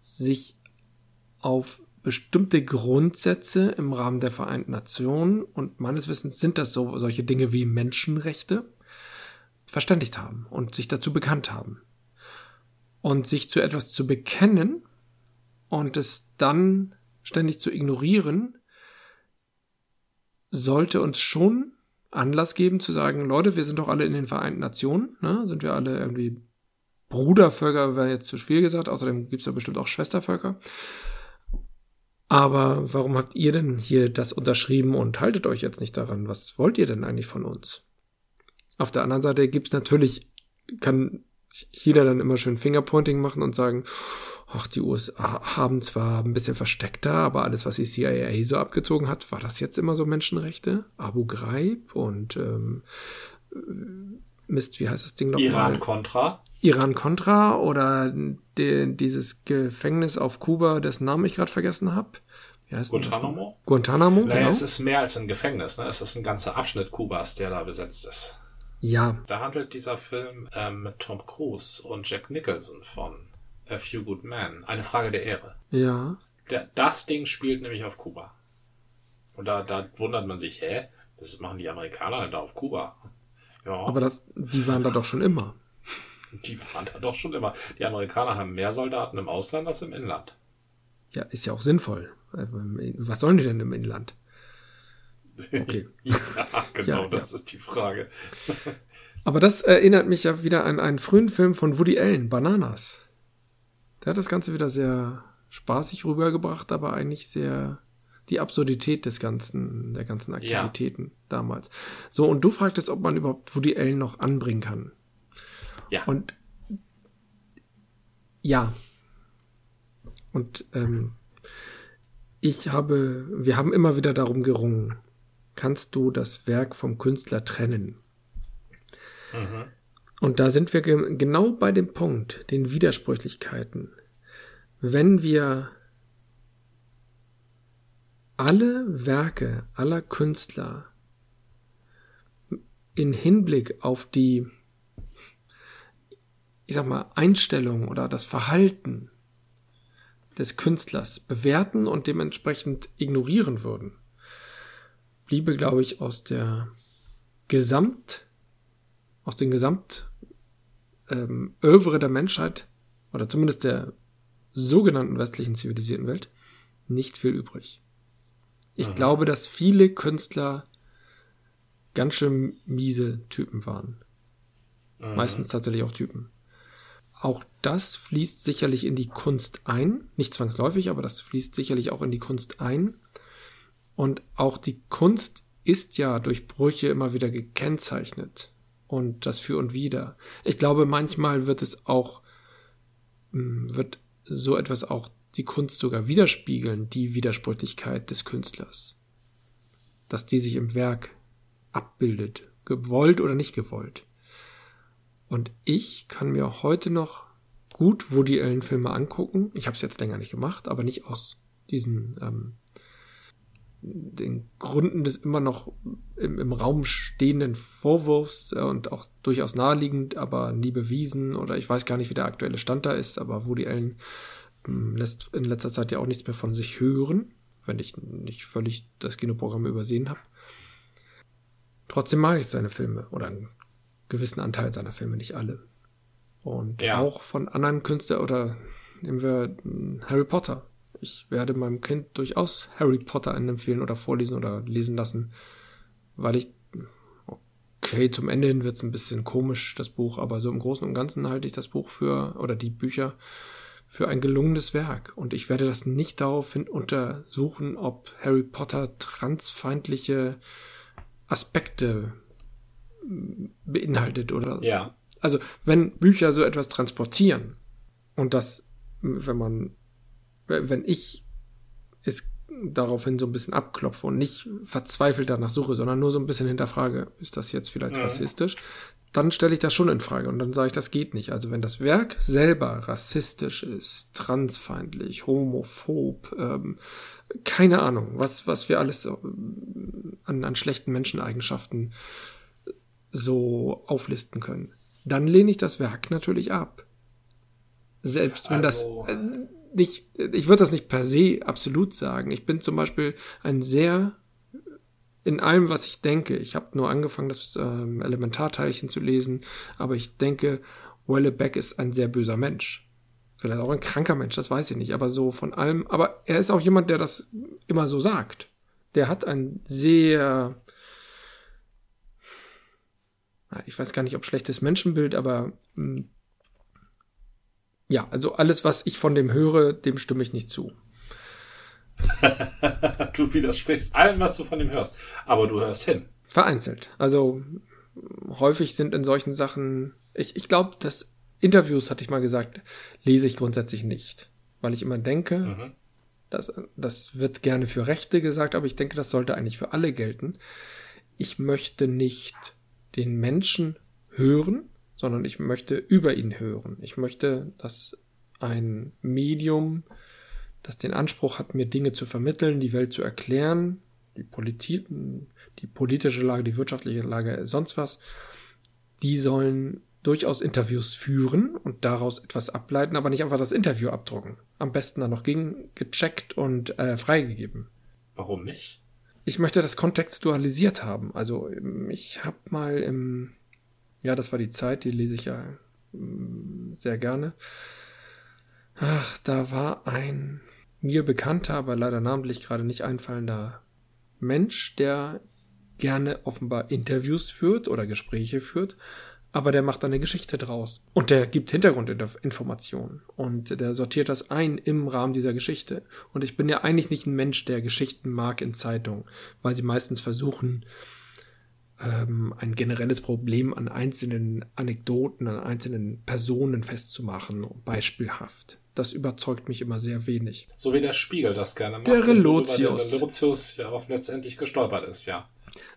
sich auf bestimmte Grundsätze im Rahmen der Vereinten Nationen und meines Wissens sind das so solche Dinge wie Menschenrechte verständigt haben und sich dazu bekannt haben. Und sich zu etwas zu bekennen und es dann ständig zu ignorieren, sollte uns schon Anlass geben zu sagen, Leute, wir sind doch alle in den Vereinten Nationen, ne? sind wir alle irgendwie Brudervölker, wäre jetzt zu schwierig gesagt, außerdem gibt es ja bestimmt auch Schwestervölker. Aber warum habt ihr denn hier das unterschrieben und haltet euch jetzt nicht daran? Was wollt ihr denn eigentlich von uns? Auf der anderen Seite gibt's natürlich, kann jeder dann immer schön Fingerpointing machen und sagen, ach, die USA haben zwar ein bisschen versteckter, aber alles, was die CIA so abgezogen hat, war das jetzt immer so Menschenrechte? Abu Ghraib und ähm, Mist, wie heißt das Ding nochmal? Iran-Contra. Iran-Contra oder de, dieses Gefängnis auf Kuba, dessen Namen ich gerade vergessen habe. Denn das noch? Guantanamo? Guantanamo, Naja, genau. es ist mehr als ein Gefängnis, ne? Es ist ein ganzer Abschnitt Kubas, der da besetzt ist. Ja, Da handelt dieser Film ähm, mit Tom Cruise und Jack Nicholson von A Few Good Men. Eine Frage der Ehre. ja. Der, das Ding spielt nämlich auf Kuba. Und da, da wundert man sich, hä? Das machen die Amerikaner denn da auf Kuba? Ja, Aber das, die waren da doch schon immer. die waren da doch schon immer. Die Amerikaner haben mehr Soldaten im Ausland als im Inland. Ja, ist ja auch sinnvoll. Was sollen die denn im Inland? Okay. ja, genau, Ja, das ist die Frage. Aber das erinnert mich ja wieder an einen frühen Film von Woody Allen, Bananas. Der hat das Ganze wieder sehr spaßig rübergebracht, aber eigentlich sehr die Absurdität des ganzen, der ganzen Aktivitäten damals. So, und du fragtest, ob man überhaupt Woody Allen noch anbringen kann. Ja. Und ja. Und ähm, ich habe, wir haben immer wieder darum gerungen, kannst du das Werk vom Künstler trennen? Und da sind wir ge genau bei dem Punkt, den Widersprüchlichkeiten. Wenn wir alle Werke aller Künstler in Hinblick auf die, ich sag mal, Einstellung oder das Verhalten des Künstlers bewerten und dementsprechend ignorieren würden, bliebe, glaube ich, aus der Gesamt, aus den Gesamt ähm, Övre der Menschheit oder zumindest der sogenannten westlichen zivilisierten Welt nicht viel übrig. Ich glaube, dass viele Künstler ganz schön miese Typen waren. Meistens tatsächlich auch Typen. Auch das fließt sicherlich in die Kunst ein. Nicht zwangsläufig, aber das fließt sicherlich auch in die Kunst ein. Und auch die Kunst ist ja durch Brüche immer wieder gekennzeichnet. Und das für und wieder. Ich glaube, manchmal wird es auch, mh, wird so etwas auch die Kunst sogar widerspiegeln, die Widersprüchlichkeit des Künstlers. Dass die sich im Werk abbildet, gewollt oder nicht gewollt. Und ich kann mir heute noch gut Woody Allen Filme angucken. Ich habe es jetzt länger nicht gemacht, aber nicht aus diesen ähm, den Gründen des immer noch im, im Raum stehenden Vorwurfs äh, und auch durchaus naheliegend, aber nie bewiesen oder ich weiß gar nicht, wie der aktuelle Stand da ist, aber Woody Allen ähm, lässt in letzter Zeit ja auch nichts mehr von sich hören, wenn ich nicht völlig das Kinoprogramm übersehen habe. Trotzdem mag ich seine Filme oder einen gewissen Anteil seiner Filme, nicht alle. Und ja. auch von anderen Künstlern oder nehmen wir hm, Harry Potter ich werde meinem Kind durchaus Harry Potter empfehlen oder vorlesen oder lesen lassen, weil ich, okay, zum Ende hin wird es ein bisschen komisch, das Buch, aber so im Großen und Ganzen halte ich das Buch für, oder die Bücher, für ein gelungenes Werk. Und ich werde das nicht daraufhin untersuchen, ob Harry Potter transfeindliche Aspekte beinhaltet oder. Ja. Also, wenn Bücher so etwas transportieren und das, wenn man wenn ich es daraufhin so ein bisschen abklopfe und nicht verzweifelt danach suche, sondern nur so ein bisschen hinterfrage, ist das jetzt vielleicht ja. rassistisch, dann stelle ich das schon in Frage und dann sage ich, das geht nicht. Also wenn das Werk selber rassistisch ist, transfeindlich, homophob, ähm, keine Ahnung, was, was wir alles an, an schlechten Menscheneigenschaften so auflisten können, dann lehne ich das Werk natürlich ab. Selbst wenn also, das, äh, nicht, ich würde das nicht per se absolut sagen. Ich bin zum Beispiel ein sehr in allem, was ich denke. Ich habe nur angefangen, das ähm, Elementarteilchen zu lesen, aber ich denke, Wellebeck ist ein sehr böser Mensch. Vielleicht auch ein kranker Mensch, das weiß ich nicht, aber so von allem. Aber er ist auch jemand, der das immer so sagt. Der hat ein sehr, ich weiß gar nicht, ob schlechtes Menschenbild, aber hm, ja, also alles, was ich von dem höre, dem stimme ich nicht zu. du widersprichst allem, was du von ihm hörst. Aber du hörst hin. Vereinzelt. Also häufig sind in solchen Sachen, ich, ich glaube, dass Interviews, hatte ich mal gesagt, lese ich grundsätzlich nicht. Weil ich immer denke, mhm. das, das wird gerne für Rechte gesagt, aber ich denke, das sollte eigentlich für alle gelten. Ich möchte nicht den Menschen hören, sondern ich möchte über ihn hören. Ich möchte, dass ein Medium, das den Anspruch hat, mir Dinge zu vermitteln, die Welt zu erklären, die Politik, die politische Lage, die wirtschaftliche Lage, sonst was, die sollen durchaus Interviews führen und daraus etwas ableiten, aber nicht einfach das Interview abdrucken. Am besten dann noch gegen gecheckt und äh, freigegeben. Warum nicht? Ich möchte das kontextualisiert haben. Also ich habe mal im ja, das war die Zeit, die lese ich ja mm, sehr gerne. Ach, da war ein mir bekannter, aber leider namentlich gerade nicht einfallender Mensch, der gerne offenbar Interviews führt oder Gespräche führt, aber der macht eine Geschichte draus und der gibt Hintergrundinformationen und der sortiert das ein im Rahmen dieser Geschichte. Und ich bin ja eigentlich nicht ein Mensch, der Geschichten mag in Zeitungen, weil sie meistens versuchen, ähm, ein generelles Problem an einzelnen Anekdoten, an einzelnen Personen festzumachen, beispielhaft. Das überzeugt mich immer sehr wenig. So wie der Spiegel das gerne macht. Der Relotius. Der Relotius ja auch letztendlich gestolpert ist, ja.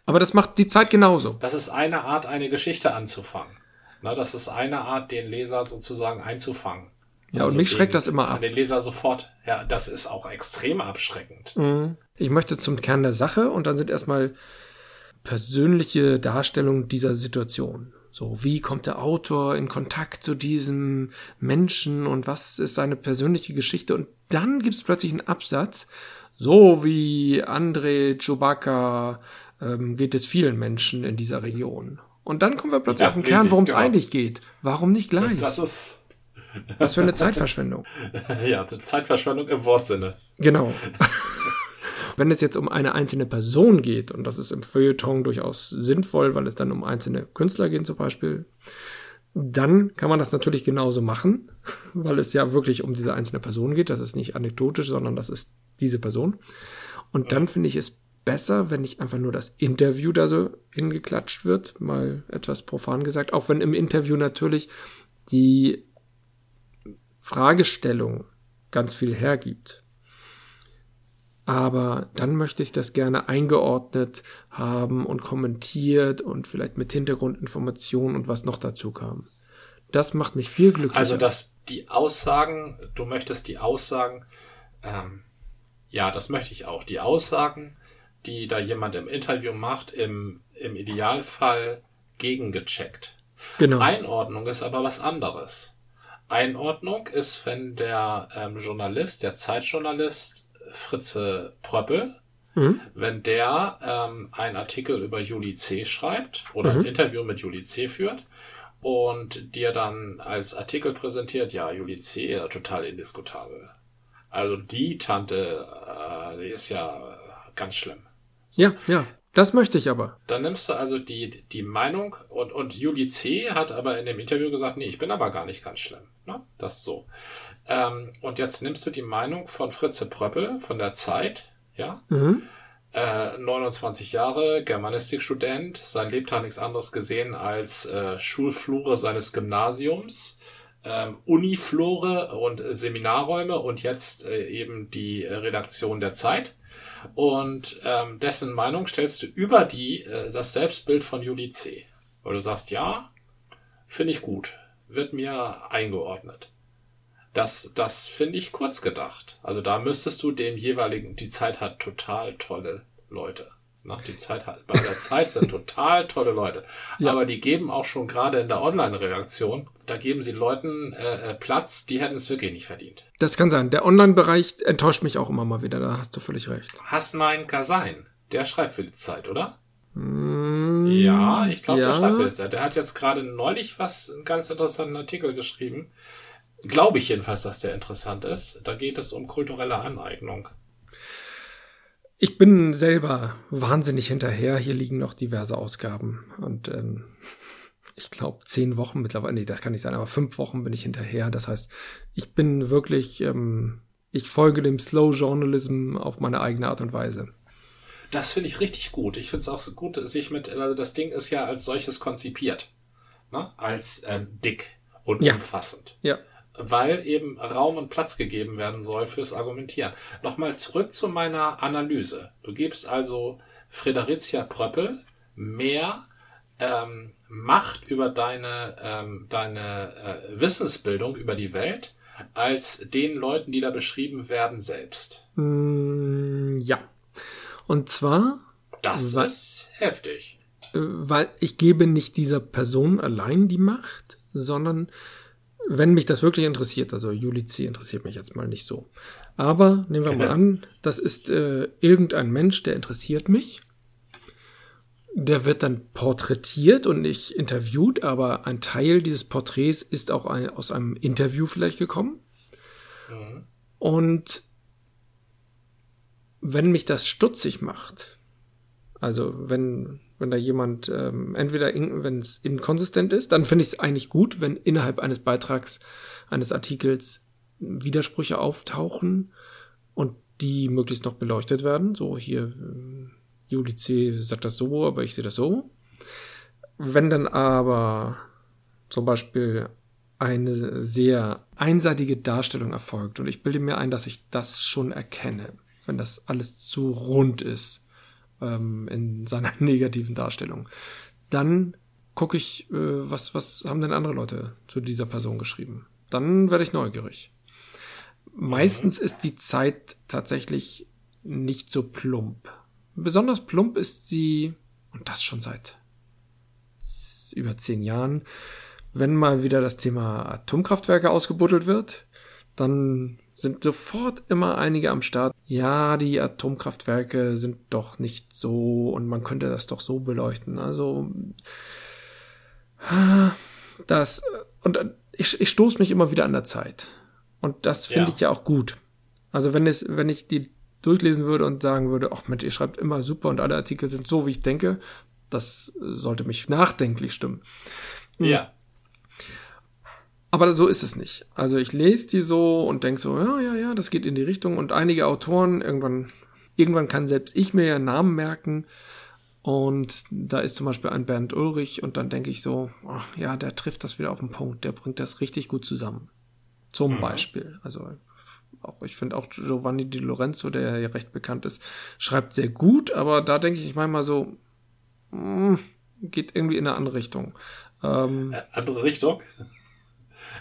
Aber das macht die Zeit genauso. Das ist eine Art, eine Geschichte anzufangen. Na, das ist eine Art, den Leser sozusagen einzufangen. Ja, also und mich schreckt das immer ab. Den Leser sofort. Ja, das ist auch extrem abschreckend. Mhm. Ich möchte zum Kern der Sache und dann sind erstmal persönliche Darstellung dieser Situation. So, wie kommt der Autor in Kontakt zu diesem Menschen und was ist seine persönliche Geschichte? Und dann gibt es plötzlich einen Absatz, so wie André Chewbacca ähm, geht es vielen Menschen in dieser Region. Und dann kommen wir plötzlich ja, auf den Kern, worum es genau. eigentlich geht. Warum nicht gleich? Das ist. Was für eine Zeitverschwendung. ja, Zeitverschwendung im Wortsinne. Genau. Wenn es jetzt um eine einzelne Person geht, und das ist im Feuilleton durchaus sinnvoll, weil es dann um einzelne Künstler geht zum Beispiel, dann kann man das natürlich genauso machen, weil es ja wirklich um diese einzelne Person geht. Das ist nicht anekdotisch, sondern das ist diese Person. Und dann finde ich es besser, wenn nicht einfach nur das Interview da so hingeklatscht wird, mal etwas profan gesagt, auch wenn im Interview natürlich die Fragestellung ganz viel hergibt. Aber dann möchte ich das gerne eingeordnet haben und kommentiert und vielleicht mit Hintergrundinformationen und was noch dazu kam. Das macht mich viel glücklicher. Also, dass die Aussagen, du möchtest die Aussagen, ähm, ja, das möchte ich auch. Die Aussagen, die da jemand im Interview macht, im, im Idealfall gegengecheckt. Genau. Einordnung ist aber was anderes. Einordnung ist, wenn der ähm, Journalist, der Zeitjournalist Fritze Pröppel, Mhm. wenn der ähm, einen Artikel über Juli C. schreibt oder Mhm. ein Interview mit Juli C. führt und dir dann als Artikel präsentiert, ja, Juli C. Ja, total indiskutabel. Also die Tante, äh, die ist ja ganz schlimm. Ja, ja. Das möchte ich aber. Dann nimmst du also die, die Meinung und, und Juli C. hat aber in dem Interview gesagt, nee, ich bin aber gar nicht ganz schlimm. Ne? Das ist so. Ähm, und jetzt nimmst du die Meinung von Fritze Pröppel von der Zeit, ja, Mhm. äh, 29 Jahre, Germanistikstudent, sein Lebtag nichts anderes gesehen als äh, Schulflure seines Gymnasiums, ähm, Uniflore und Seminarräume und jetzt äh, eben die äh, Redaktion der Zeit. Und ähm, dessen Meinung stellst du über die äh, das Selbstbild von Juli C. Weil du sagst, ja, finde ich gut, wird mir eingeordnet. Das, das finde ich kurz gedacht. Also da müsstest du dem jeweiligen, die Zeit hat total tolle Leute. Na, die Zeit hat, bei der Zeit sind total tolle Leute. Ja. Aber die geben auch schon gerade in der Online-Redaktion, da geben sie Leuten äh, äh, Platz, die hätten es wirklich nicht verdient. Das kann sein. Der Online-Bereich enttäuscht mich auch immer mal wieder. Da hast du völlig recht. Hasnain Kasain, der schreibt für die Zeit, oder? Mm, Ja, ich glaube, ja. der schreibt für die Zeit. Der hat jetzt gerade neulich was, einen ganz interessanten Artikel geschrieben. Glaube ich jedenfalls, dass der interessant ist. Da geht es um kulturelle Aneignung. Ich bin selber wahnsinnig hinterher. Hier liegen noch diverse Ausgaben. Und ähm, ich glaube, zehn Wochen mittlerweile, nee, das kann nicht sein, aber fünf Wochen bin ich hinterher. Das heißt, ich bin wirklich, ähm, ich folge dem Slow Journalism auf meine eigene Art und Weise. Das finde ich richtig gut. Ich finde es auch so gut, sich mit, also das Ding ist ja als solches konzipiert. Ne? Als ähm, dick und Ja. umfassend. Ja. Weil eben Raum und Platz gegeben werden soll fürs Argumentieren. Nochmal zurück zu meiner Analyse. Du gibst also Fredericia Pröppel mehr ähm, Macht über deine, ähm, deine äh, Wissensbildung über die Welt als den Leuten, die da beschrieben werden, selbst. Mm, ja. Und zwar, Das Was? ist heftig. äh, weil ich gebe nicht dieser Person allein die Macht, sondern wenn mich das wirklich interessiert, also Juli C. interessiert mich jetzt mal nicht so. Aber nehmen wir mal an, das ist äh, irgendein Mensch, der interessiert mich. Der wird dann porträtiert und nicht interviewt, aber ein Teil dieses Porträts ist auch ein, aus einem Interview vielleicht gekommen. Mhm. Und wenn mich das stutzig macht, also wenn, wenn da jemand ähm, entweder wenn es inkonsistent ist, dann finde ich es eigentlich gut, wenn innerhalb eines Beitrags, eines Artikels Widersprüche auftauchen und die möglichst noch beleuchtet werden. So hier ähm, Juli C. sagt das so, aber ich sehe das so. Wenn dann aber zum Beispiel eine sehr einseitige Darstellung erfolgt und ich bilde mir ein, dass ich das schon erkenne, wenn das alles zu rund ist ähm, in seiner negativen Darstellung, dann gucke ich, äh, was, was haben denn andere Leute zu dieser Person geschrieben. Dann werde ich neugierig. Meistens ist die Zeit tatsächlich nicht so plump. Besonders plump ist sie, und das schon seit über zehn Jahren, wenn mal wieder das Thema Atomkraftwerke ausgebuddelt wird, dann sind sofort immer einige am Start. Ja, die Atomkraftwerke sind doch nicht so und man könnte das doch so beleuchten. Also das und ich, ich stoße mich immer wieder an der Zeit. Und das finde Ja. ich ja auch gut. Also wenn es, wenn ich die durchlesen würde und sagen würde, ach Mensch, ihr schreibt immer super und alle Artikel sind so, wie ich denke, das sollte mich nachdenklich stimmen. Ja. Aber so ist es nicht. Also ich lese die so und denke so, ja, ja, ja, das geht in die Richtung. Und einige Autoren, irgendwann, irgendwann kann selbst ich mir ja Namen merken. Und da ist zum Beispiel ein Bernd Ulrich und dann denke ich so, ach, ja, der trifft das wieder auf den Punkt. Der bringt das richtig gut zusammen. Zum Mhm. Beispiel. Also auch, ich finde auch Giovanni Di Lorenzo, der ja recht bekannt ist, schreibt sehr gut, aber da denke ich manchmal so, mm, geht irgendwie in eine andere Richtung. Ähm, Äh, Andere Richtung.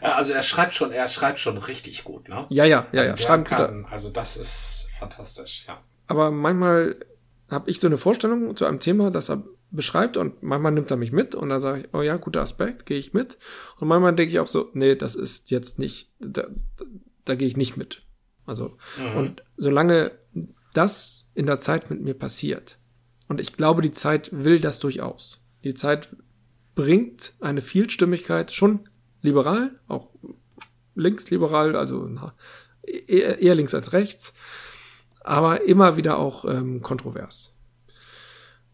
Also er schreibt schon, er schreibt schon richtig gut, ne? Ja, ja, ja, also ja. Schreiben kann, also das ist fantastisch, ja. Aber manchmal habe ich so eine Vorstellung zu einem Thema, das er beschreibt und manchmal nimmt er mich mit und dann sage ich, oh ja, guter Aspekt, gehe ich mit. Und manchmal denke ich auch so, nee, das ist jetzt nicht, da, da, da gehe ich nicht mit. Also, mhm. und solange das in der Zeit mit mir passiert, und ich glaube, die Zeit will das durchaus. Die Zeit bringt eine Vielstimmigkeit, schon liberal, auch linksliberal, also eher, eher links als rechts, aber immer wieder auch ähm, kontrovers.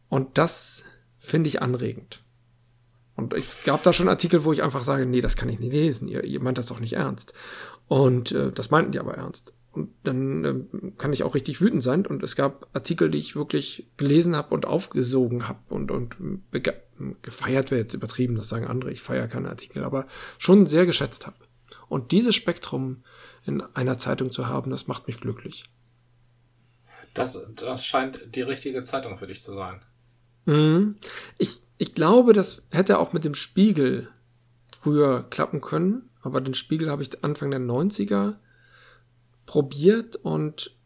Und das finde ich anregend. Und es gab da schon Artikel, wo ich einfach sage, nee, das kann ich nicht lesen. Ihr, ihr meint das doch nicht ernst. Und äh, das meinten die aber ernst. Und dann äh, kann ich auch richtig wütend sein. Und es gab Artikel, die ich wirklich gelesen habe und aufgesogen habe und, und gefeiert wäre jetzt übertrieben, das sagen andere, ich feiere keine Artikel, aber schon sehr geschätzt habe. Und dieses Spektrum in einer Zeitung zu haben, das macht mich glücklich. Das, das scheint die richtige Zeitung für dich zu sein. Mhm. Ich, ich glaube, das hätte auch mit dem Spiegel früher klappen können, aber den Spiegel habe ich Anfang der 90er probiert und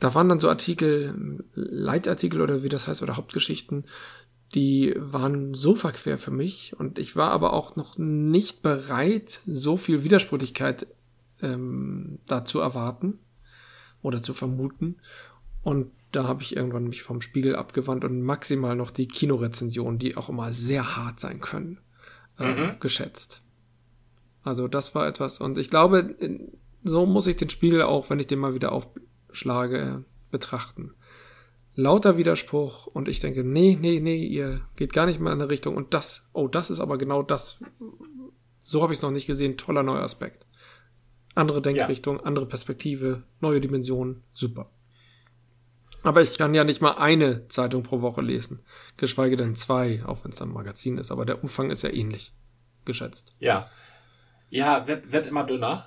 da waren dann so Artikel, Leitartikel oder wie das heißt, oder Hauptgeschichten, die waren so verquer für mich und ich war aber auch noch nicht bereit, so viel Widersprüchlichkeit ähm, da zu erwarten oder zu vermuten. Und da habe ich irgendwann mich vom Spiegel abgewandt und maximal noch die Kinorezensionen, die auch immer sehr hart sein können, äh, mhm. geschätzt. Also das war etwas, und ich glaube, so muss ich den Spiegel auch, wenn ich den mal wieder aufschlage, betrachten. Lauter Widerspruch und ich denke, nee, nee, nee, ihr geht gar nicht mehr in eine Richtung und das, oh, das ist aber genau das. So habe ich es noch nicht gesehen. Toller neuer Aspekt. Andere Denkrichtung, ja. andere Perspektive, neue Dimensionen, super. Aber ich kann ja nicht mal eine Zeitung pro Woche lesen, geschweige denn zwei, auch wenn es ein Magazin ist. Aber der Umfang ist ja ähnlich geschätzt. Ja, ja, wird, wird immer dünner.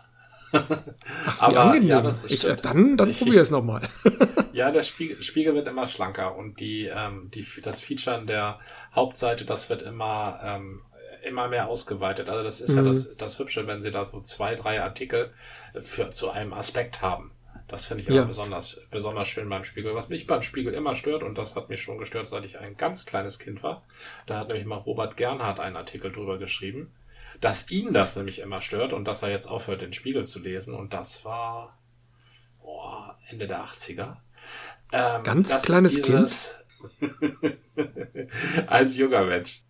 Ach, aber angenehm. Ja, das ich, äh, dann dann probiere es nochmal. ja, der Spiegel, Spiegel wird immer schlanker und die, ähm, die, das Feature in der Hauptseite, das wird immer ähm, immer mehr ausgeweitet. Also das ist mhm. ja das, das Hübsche, wenn sie da so zwei, drei Artikel für, zu einem Aspekt haben. Das finde ich ja. besonders, besonders schön beim Spiegel. Was mich beim Spiegel immer stört, und das hat mich schon gestört, seit ich ein ganz kleines Kind war, da hat nämlich mal Robert Gernhardt einen Artikel drüber geschrieben, dass ihn das nämlich immer stört und dass er jetzt aufhört, den Spiegel zu lesen. Und das war boah, Ende der 80er. Ähm, ganz kleines dieses, Kind. als junger Mensch.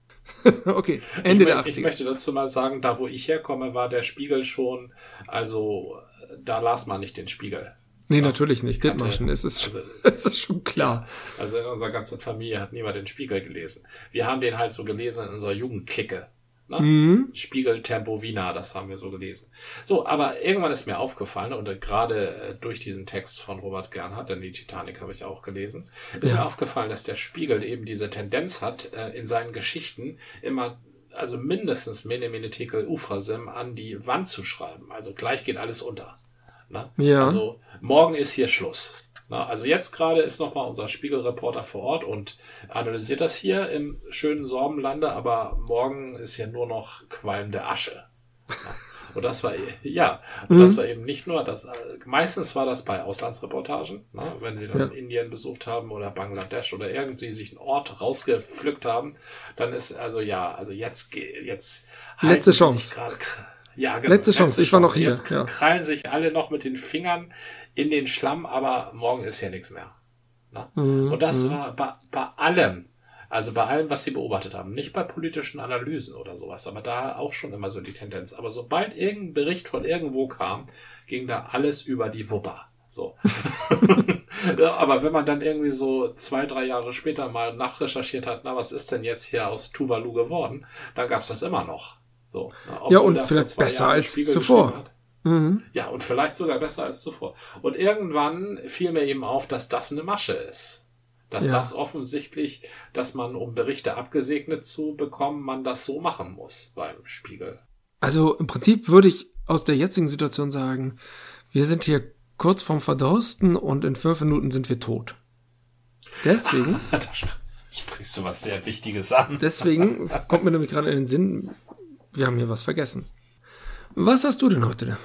okay, Ende ich, der 80er. Ich möchte dazu mal sagen, da wo ich herkomme, war der Spiegel schon, also da las man nicht den Spiegel. Nee, ja, natürlich nicht. Dithmarschen ist es also, ist es schon klar. Also in unserer ganzen Familie hat niemand den Spiegel gelesen. Wir haben den halt so gelesen in unserer Jugendklicke. Ne? Mhm. Spiegel Tempo Wiener, das haben wir so gelesen. So, aber irgendwann ist mir aufgefallen, und gerade äh, durch diesen Text von Robert Gernhardt, denn die Titanic habe ich auch gelesen, ist ja. mir aufgefallen, dass der Spiegel eben diese Tendenz hat, äh, in seinen Geschichten immer also mindestens Mene Mene Tekel Ufrasim an die Wand zu schreiben. Also gleich geht alles unter. Ne? Ja. Also morgen ist hier Schluss. Na, also jetzt gerade ist nochmal unser Spiegelreporter vor Ort und analysiert das hier im schönen Sorbenlande, aber morgen ist ja nur noch qualmende Asche. Na, und das war, ja, und mhm. das war eben nicht nur das, meistens war das bei Auslandsreportagen, na, wenn sie dann ja. Indien besucht haben oder Bangladesch oder irgendwie sich einen Ort rausgepflückt haben, dann ist also ja, also jetzt, jetzt letzte Chance. Ja, genau. Letzte Chance, ich war noch hier. Jetzt ja. krallen sich alle noch mit den Fingern in den Schlamm, aber morgen ist ja nichts mehr. Mhm. Und das mhm. war bei, bei allem, also bei allem, was sie beobachtet haben, nicht bei politischen Analysen oder sowas, aber da auch schon immer so die Tendenz. Aber sobald irgendein Bericht von irgendwo kam, ging da alles über die Wupper. So. aber wenn man dann irgendwie so zwei, drei Jahre später mal nachrecherchiert hat, na, was ist denn jetzt hier aus Tuvalu geworden, dann gab's das immer noch. So, na, ja, und vielleicht besser als zuvor. Mhm. Ja, und vielleicht sogar besser als zuvor. Und irgendwann fiel mir eben auf, dass das eine Masche ist. Dass ja. das offensichtlich, dass man, um Berichte abgesegnet zu bekommen, man das so machen muss beim Spiegel. Also im Prinzip würde ich aus der jetzigen Situation sagen, wir sind hier kurz vorm Verdursten und in fünf Minuten sind wir tot. Deswegen Sprichst du was sehr Wichtiges an? Deswegen kommt mir nämlich gerade in den Sinn, wir haben hier was vergessen. Was hast du denn heute?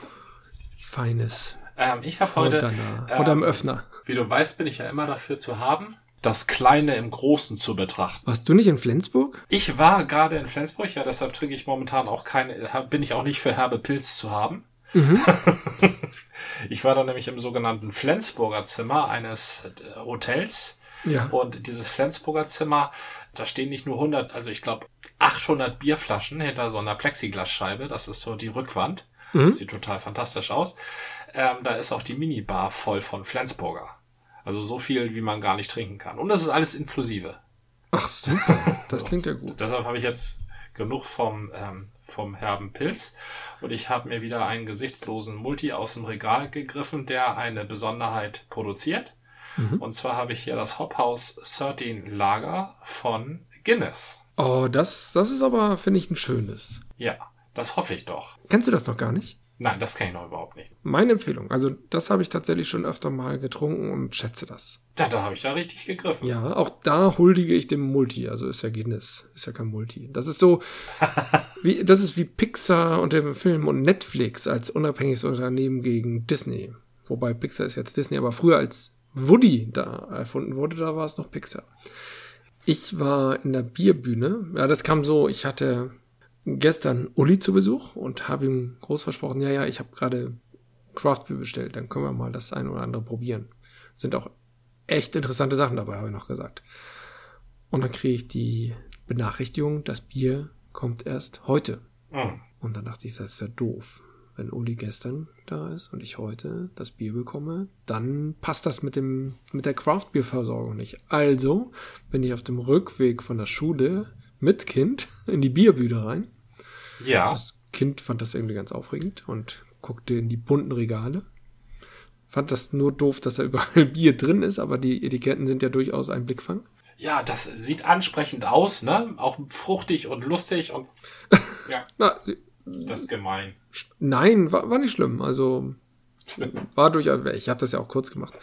Feines. Ähm, ich habe heute. Deiner, vor deinem ähm, Öffner. Wie du weißt, bin ich ja immer dafür zu haben, das Kleine im Großen zu betrachten. Warst du nicht in Flensburg? Ich war gerade in Flensburg, ja, deshalb trinke ich momentan auch keine, bin ich auch nicht für herbe Pilz zu haben. ich war da nämlich im sogenannten Flensburger Zimmer eines äh, Hotels. Ja. Und dieses Flensburger Zimmer, da stehen nicht nur 100, also ich glaube 800 Bierflaschen hinter so einer Plexiglasscheibe. Das ist so die Rückwand. Das sieht total fantastisch aus. Ähm, da ist auch die Minibar voll von Flensburger. Also so viel, wie man gar nicht trinken kann. Und das ist alles inklusive. Ach super, das klingt ja gut. Deshalb habe ich jetzt genug vom, ähm, vom herben Pilz. Und ich habe mir wieder einen gesichtslosen Multi aus dem Regal gegriffen, der eine Besonderheit produziert. Und zwar habe ich hier das Hophaus 13 Lager von Guinness. Oh, das, das ist aber, finde ich, ein schönes. Ja, das hoffe ich doch. Kennst du das noch gar nicht? Nein, das kenne ich noch überhaupt nicht. Meine Empfehlung. Also, das habe ich tatsächlich schon öfter mal getrunken und schätze das. Da, da habe ich da richtig gegriffen. Ja, auch da huldige ich dem Multi. Also ist ja Guinness, ist ja kein Multi. Das ist so, wie, das ist wie Pixar und dem Film und Netflix als unabhängiges Unternehmen gegen Disney. Wobei Pixar ist jetzt Disney, aber früher als Woody da erfunden wurde, da war es noch Pixar. Ich war in der Bierbühne. Ja, das kam so, ich hatte gestern Uli zu Besuch und habe ihm groß versprochen, ja, ja, ich habe gerade Craft Beer bestellt, dann können wir mal das ein oder andere probieren. Sind auch echt interessante Sachen dabei, habe ich noch gesagt. Und dann kriege ich die Benachrichtigung, das Bier kommt erst heute. Hm. Und dann dachte ich, das ist ja doof. Wenn Uli gestern da ist und ich heute das Bier bekomme, dann passt das mit dem, mit der Craft-Bier-Versorgung nicht. Also bin ich auf dem Rückweg von der Schule mit Kind in die Bierbühne rein. Ja, Das Kind fand das irgendwie ganz aufregend und guckte in die bunten Regale. Fand das nur doof, dass da überall Bier drin ist, aber die Etiketten sind ja durchaus ein Blickfang. ja, das sieht ansprechend aus, ne? Auch fruchtig und lustig und ja, Na, das ist gemein. Nein, war, war nicht schlimm. Also war durchaus, ich habe das ja auch kurz gemacht.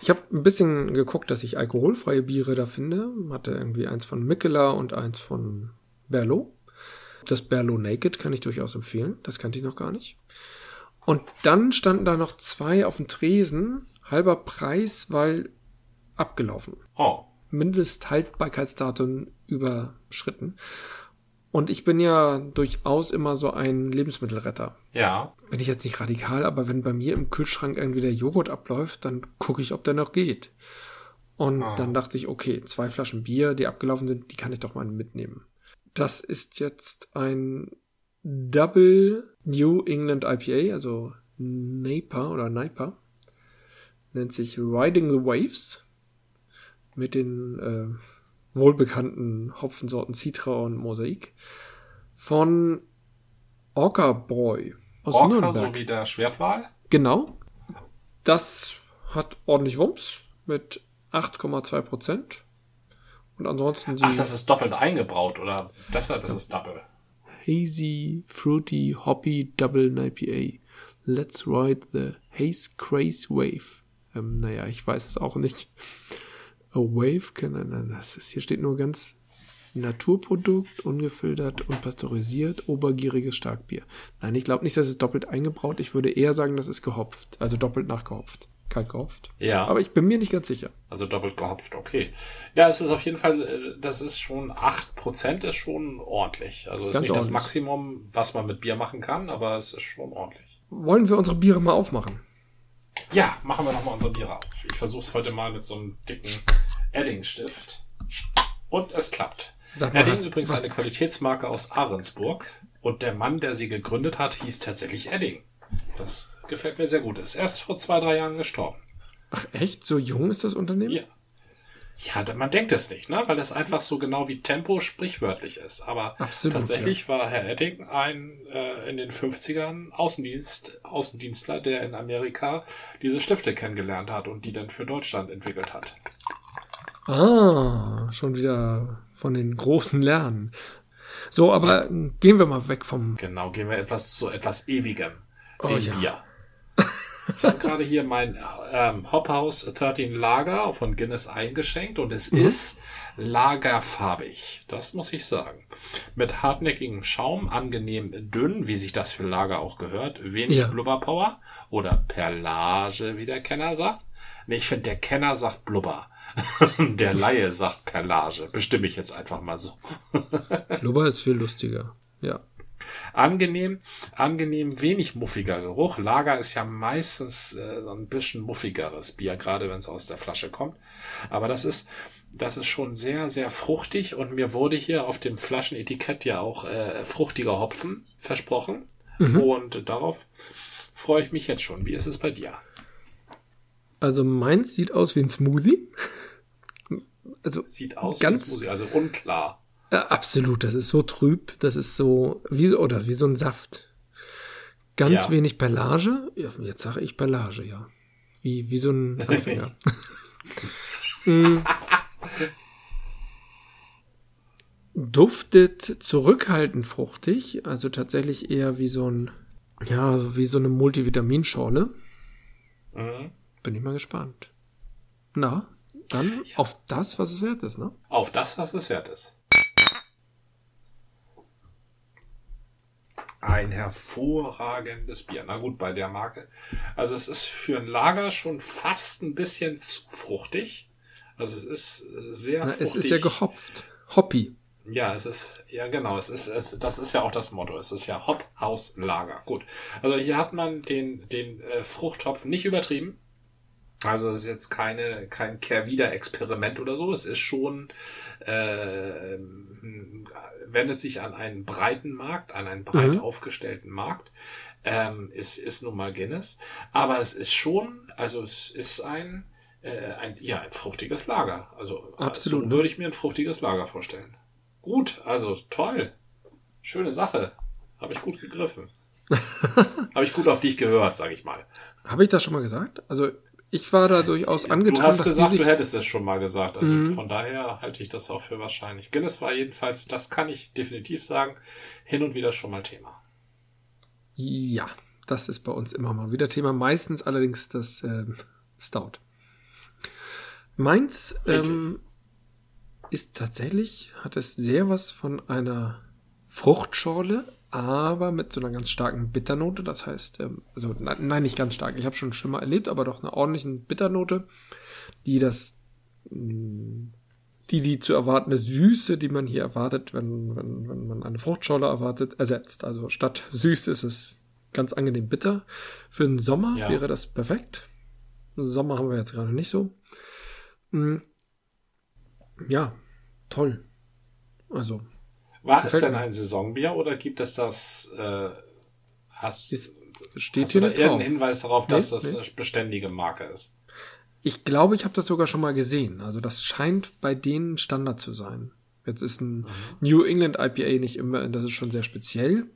Ich habe ein bisschen geguckt, dass ich alkoholfreie Biere da finde. Hatte irgendwie eins von Mikkeler und eins von Berlo. Das Berlo Naked kann ich durchaus empfehlen. Das kannte ich noch gar nicht. Und dann standen da noch zwei auf dem Tresen. Halber Preis, weil abgelaufen. Oh, Mindesthaltbarkeitsdatum überschritten. Und ich bin ja durchaus immer so ein Lebensmittelretter ja. bin ich jetzt nicht radikal, aber wenn bei mir im Kühlschrank irgendwie der Joghurt abläuft, dann gucke ich, ob der noch geht. Und Ah. dann dachte ich, okay, zwei Flaschen Bier, die abgelaufen sind, die kann ich doch mal mitnehmen. Das ist jetzt ein Double New England IPA, also Napa oder Napa. Nennt sich Riding the Waves. Mit den äh, wohlbekannten Hopfensorten Citra und Mosaik. Von Orca Boy aus Orca, Nürnberg. so wie der Schwertwal. Genau. Das hat ordentlich Wumms mit 8,2 Prozent. Und ansonsten die Ach, das ist doppelt eingebraut, oder? Deshalb ist es Double. Hazy, Fruity, Hoppy Double IPA. Let's ride the Haze Craze Wave. Ähm, naja, ich weiß es auch nicht. A Wave kann, nein, das ist, hier steht nur ganz Naturprodukt, ungefiltert und pasteurisiert, obergieriges Starkbier. Nein, ich glaube nicht, dass es doppelt eingebraut. Ich würde eher sagen, das ist gehopft. Also doppelt nachgehopft. Kalt gehopft. Ja. Aber ich bin mir nicht ganz sicher. Also doppelt gehopft, okay. Ja, es ist auf jeden Fall, äh, das ist schon 8% ist schon ordentlich. Also ist Ganz nicht das ordentlich. Maximum, was man mit Bier machen kann, aber es ist schon ordentlich. Wollen wir unsere Biere mal aufmachen? Ja, machen wir nochmal unsere Biere auf. Ich versuche es heute mal mit so einem dicken Eddingstift. Und es klappt. Sag mal, Edding was- übrigens was- eine Qualitätsmarke aus Ahrensburg. Und der Mann, der sie gegründet hat, hieß tatsächlich Edding. Das gefällt mir sehr gut. Ist erst vor zwei, drei Jahren gestorben. Ach echt? So jung ist das Unternehmen? Ja. Ja, man denkt es nicht, ne? weil das einfach so genau wie Tempo sprichwörtlich ist. Aber Absolut, tatsächlich war Herr Edding ein äh, in den 50ern Außendienst, Außendienstler, der in Amerika diese Stifte kennengelernt hat und die dann für Deutschland entwickelt hat. Ah, schon wieder von den großen Lernen. So, aber gehen wir mal weg vom. Genau, gehen wir etwas zu etwas Ewigem. Oh dem ja. Bier. Ich habe gerade hier mein ähm, Hophouse 13 Lager von Guinness eingeschenkt und es mhm. ist lagerfarbig. Das muss ich sagen. Mit hartnäckigem Schaum, angenehm dünn, wie sich das für Lager auch gehört. Wenig ja. Blubberpower oder Perlage, wie der Kenner sagt. Nee, ich finde, der Kenner sagt Blubber. der Laie sagt Perlage. Bestimme ich jetzt einfach mal so. Blubber ist viel lustiger. Ja. Angenehm, angenehm wenig muffiger Geruch. Lager ist ja meistens äh, so ein bisschen muffigeres Bier, gerade wenn es aus der Flasche kommt. Aber das ist, das ist schon sehr, sehr fruchtig und mir wurde hier auf dem Flaschenetikett ja auch äh, fruchtiger Hopfen versprochen. Mhm. Und darauf freue ich mich jetzt schon. Wie ist es bei dir? Also meins sieht aus wie ein Smoothie. Also sieht aus ganz, Smoothie, also unklar. Ja, absolut, das ist so trüb, das ist so wie so oder wie so ein Saft. Ganz ja. wenig Perlage. Ja, jetzt sage ich Perlage, ja. Wie, wie so ein Anfänger. Mm. Duftet zurückhaltend fruchtig, also tatsächlich eher wie so ein, ja, wie so eine Multivitaminschorle. Mhm. Bin ich mal gespannt. Na, dann ja. auf das, was es wert ist, ne? Auf das, was es wert ist. Ein hervorragendes Bier. Na gut, bei der Marke. Also es ist für ein Lager schon fast ein bisschen zu fruchtig. Also es ist äh, sehr Na, fruchtig. Es ist ja gehopft. Hoppy. Ja, es ist, ja genau, es ist, es, das ist ja auch das Motto. Es ist ja Hop, Haus, Lager. Gut. Also hier hat man den, den äh, Fruchthopf nicht übertrieben. Also es ist jetzt keine, kein Kehrwieder-Experiment oder so. Es ist schon, äh, wendet sich an einen breiten Markt, an einen breit mhm. aufgestellten Markt. Ähm, ist, ist nun mal Guinness. Aber es ist schon, also es ist ein, äh, ein, ja, ein fruchtiges Lager. Also, Absolut. so würde ich mir ein fruchtiges Lager vorstellen. Gut, also toll. Schöne Sache. Habe ich gut gegriffen. Habe ich gut auf dich gehört, sage ich mal. Habe ich das schon mal gesagt? Also ich war da durchaus angetan. Du hast gesagt, du hättest es schon mal gesagt. Also mhm. von daher halte ich das auch für wahrscheinlich. Guinness war jedenfalls, das kann ich definitiv sagen, hin und wieder schon mal Thema. Ja, das ist bei uns immer mal wieder Thema. Meistens allerdings das ähm, Stout. Meins ähm, ist tatsächlich, hat es sehr was von einer Fruchtschorle, aber mit so einer ganz starken Bitternote. Das heißt, ähm, also nein, nicht ganz stark. Ich habe schon schlimmer erlebt, aber doch eine ordentliche Bitternote, die das, mm, die die zu erwartende Süße, die man hier erwartet, wenn, wenn, wenn man eine Fruchtschorle erwartet, ersetzt. Also statt süß ist es ganz angenehm bitter. Für den Sommer ja. wäre das perfekt. Sommer haben wir jetzt gerade nicht so. Mm. Ja, toll. Also war es denn ein Saisonbier oder gibt es das, äh, hast, ist, steht hast hier du da irgendeinen Hinweis darauf, dass nee, das nee. eine beständige Marke ist? Ich glaube, ich habe das sogar schon mal gesehen. Also das scheint bei denen Standard zu sein. Jetzt ist ein mhm. New England IPA nicht immer, das ist schon sehr speziell.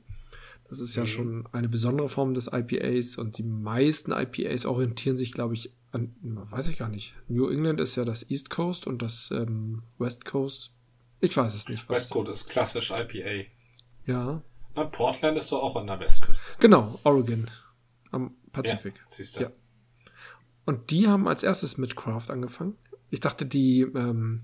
Das ist ja mhm. schon eine besondere Form des IPAs und die meisten IPAs orientieren sich, glaube ich, an, weiß ich gar nicht. New England ist ja das East Coast und das ähm, West Coast ich weiß es nicht. Westcoast ist klassisch IPA. Ja. Na, Portland ist doch auch an der Westküste. Genau, Oregon. Am Pazifik. Ja, siehst du. Ja. Und die haben als erstes mit Craft angefangen. Ich dachte, die, ähm,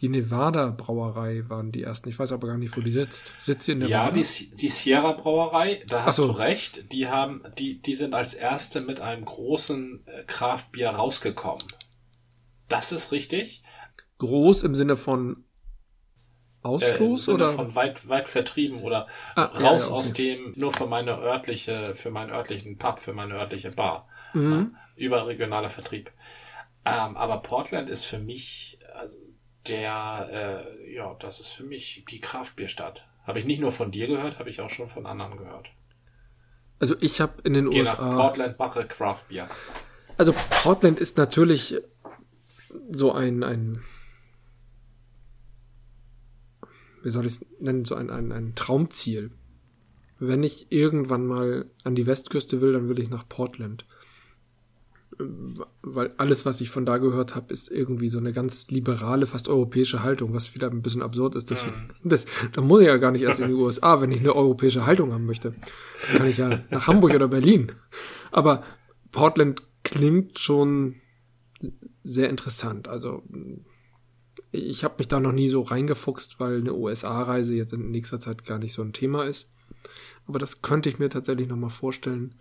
die Nevada Brauerei waren die ersten. Ich weiß aber gar nicht, wo die sitzt. Sitzt sie in Nevada? Ja, die, die Sierra Brauerei, da hast so. du recht. Die haben, die, die sind als erste mit einem großen äh, Craft-Bier rausgekommen. Das ist richtig. Groß im Sinne von Ausstoß äh, oder? von weit weit vertrieben oder ah, raus ja, okay. aus dem nur für meine örtliche für meinen örtlichen Pub für meine örtliche Bar. Mhm. ja, überregionaler Vertrieb. Ähm, aber Portland ist für mich also der äh, ja das ist für mich die Kraftbierstadt. Habe ich nicht nur von dir gehört habe ich auch schon von anderen gehört. Also ich habe in den Geh USA nach Portland mache Craftbier also Portland ist natürlich so ein ein wie soll ich es nennen, so ein, ein, ein Traumziel. Wenn ich irgendwann mal an die Westküste will, dann will ich nach Portland. Weil alles, was ich von da gehört habe, ist irgendwie so eine ganz liberale, fast europäische Haltung, was wieder ein bisschen absurd ist. Das, das, da muss ich ja gar nicht erst in die USA, wenn ich eine europäische Haltung haben möchte. Dann kann ich ja nach Hamburg oder Berlin. Aber Portland klingt schon sehr interessant. Also ich habe mich da noch nie so reingefuchst, weil eine USA-Reise jetzt in nächster Zeit gar nicht so ein Thema ist. Aber das könnte ich mir tatsächlich noch mal vorstellen,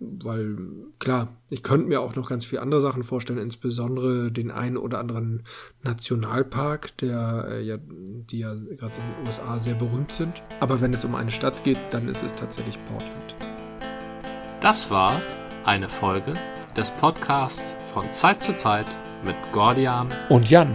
weil klar, ich könnte mir auch noch ganz viele andere Sachen vorstellen, insbesondere den einen oder anderen Nationalpark, der äh, ja, die ja gerade in den USA sehr berühmt sind. Aber wenn es um eine Stadt geht, dann ist es tatsächlich Portland. Das war eine Folge des Podcasts von Zeit zu Zeit mit Gordian und Jan.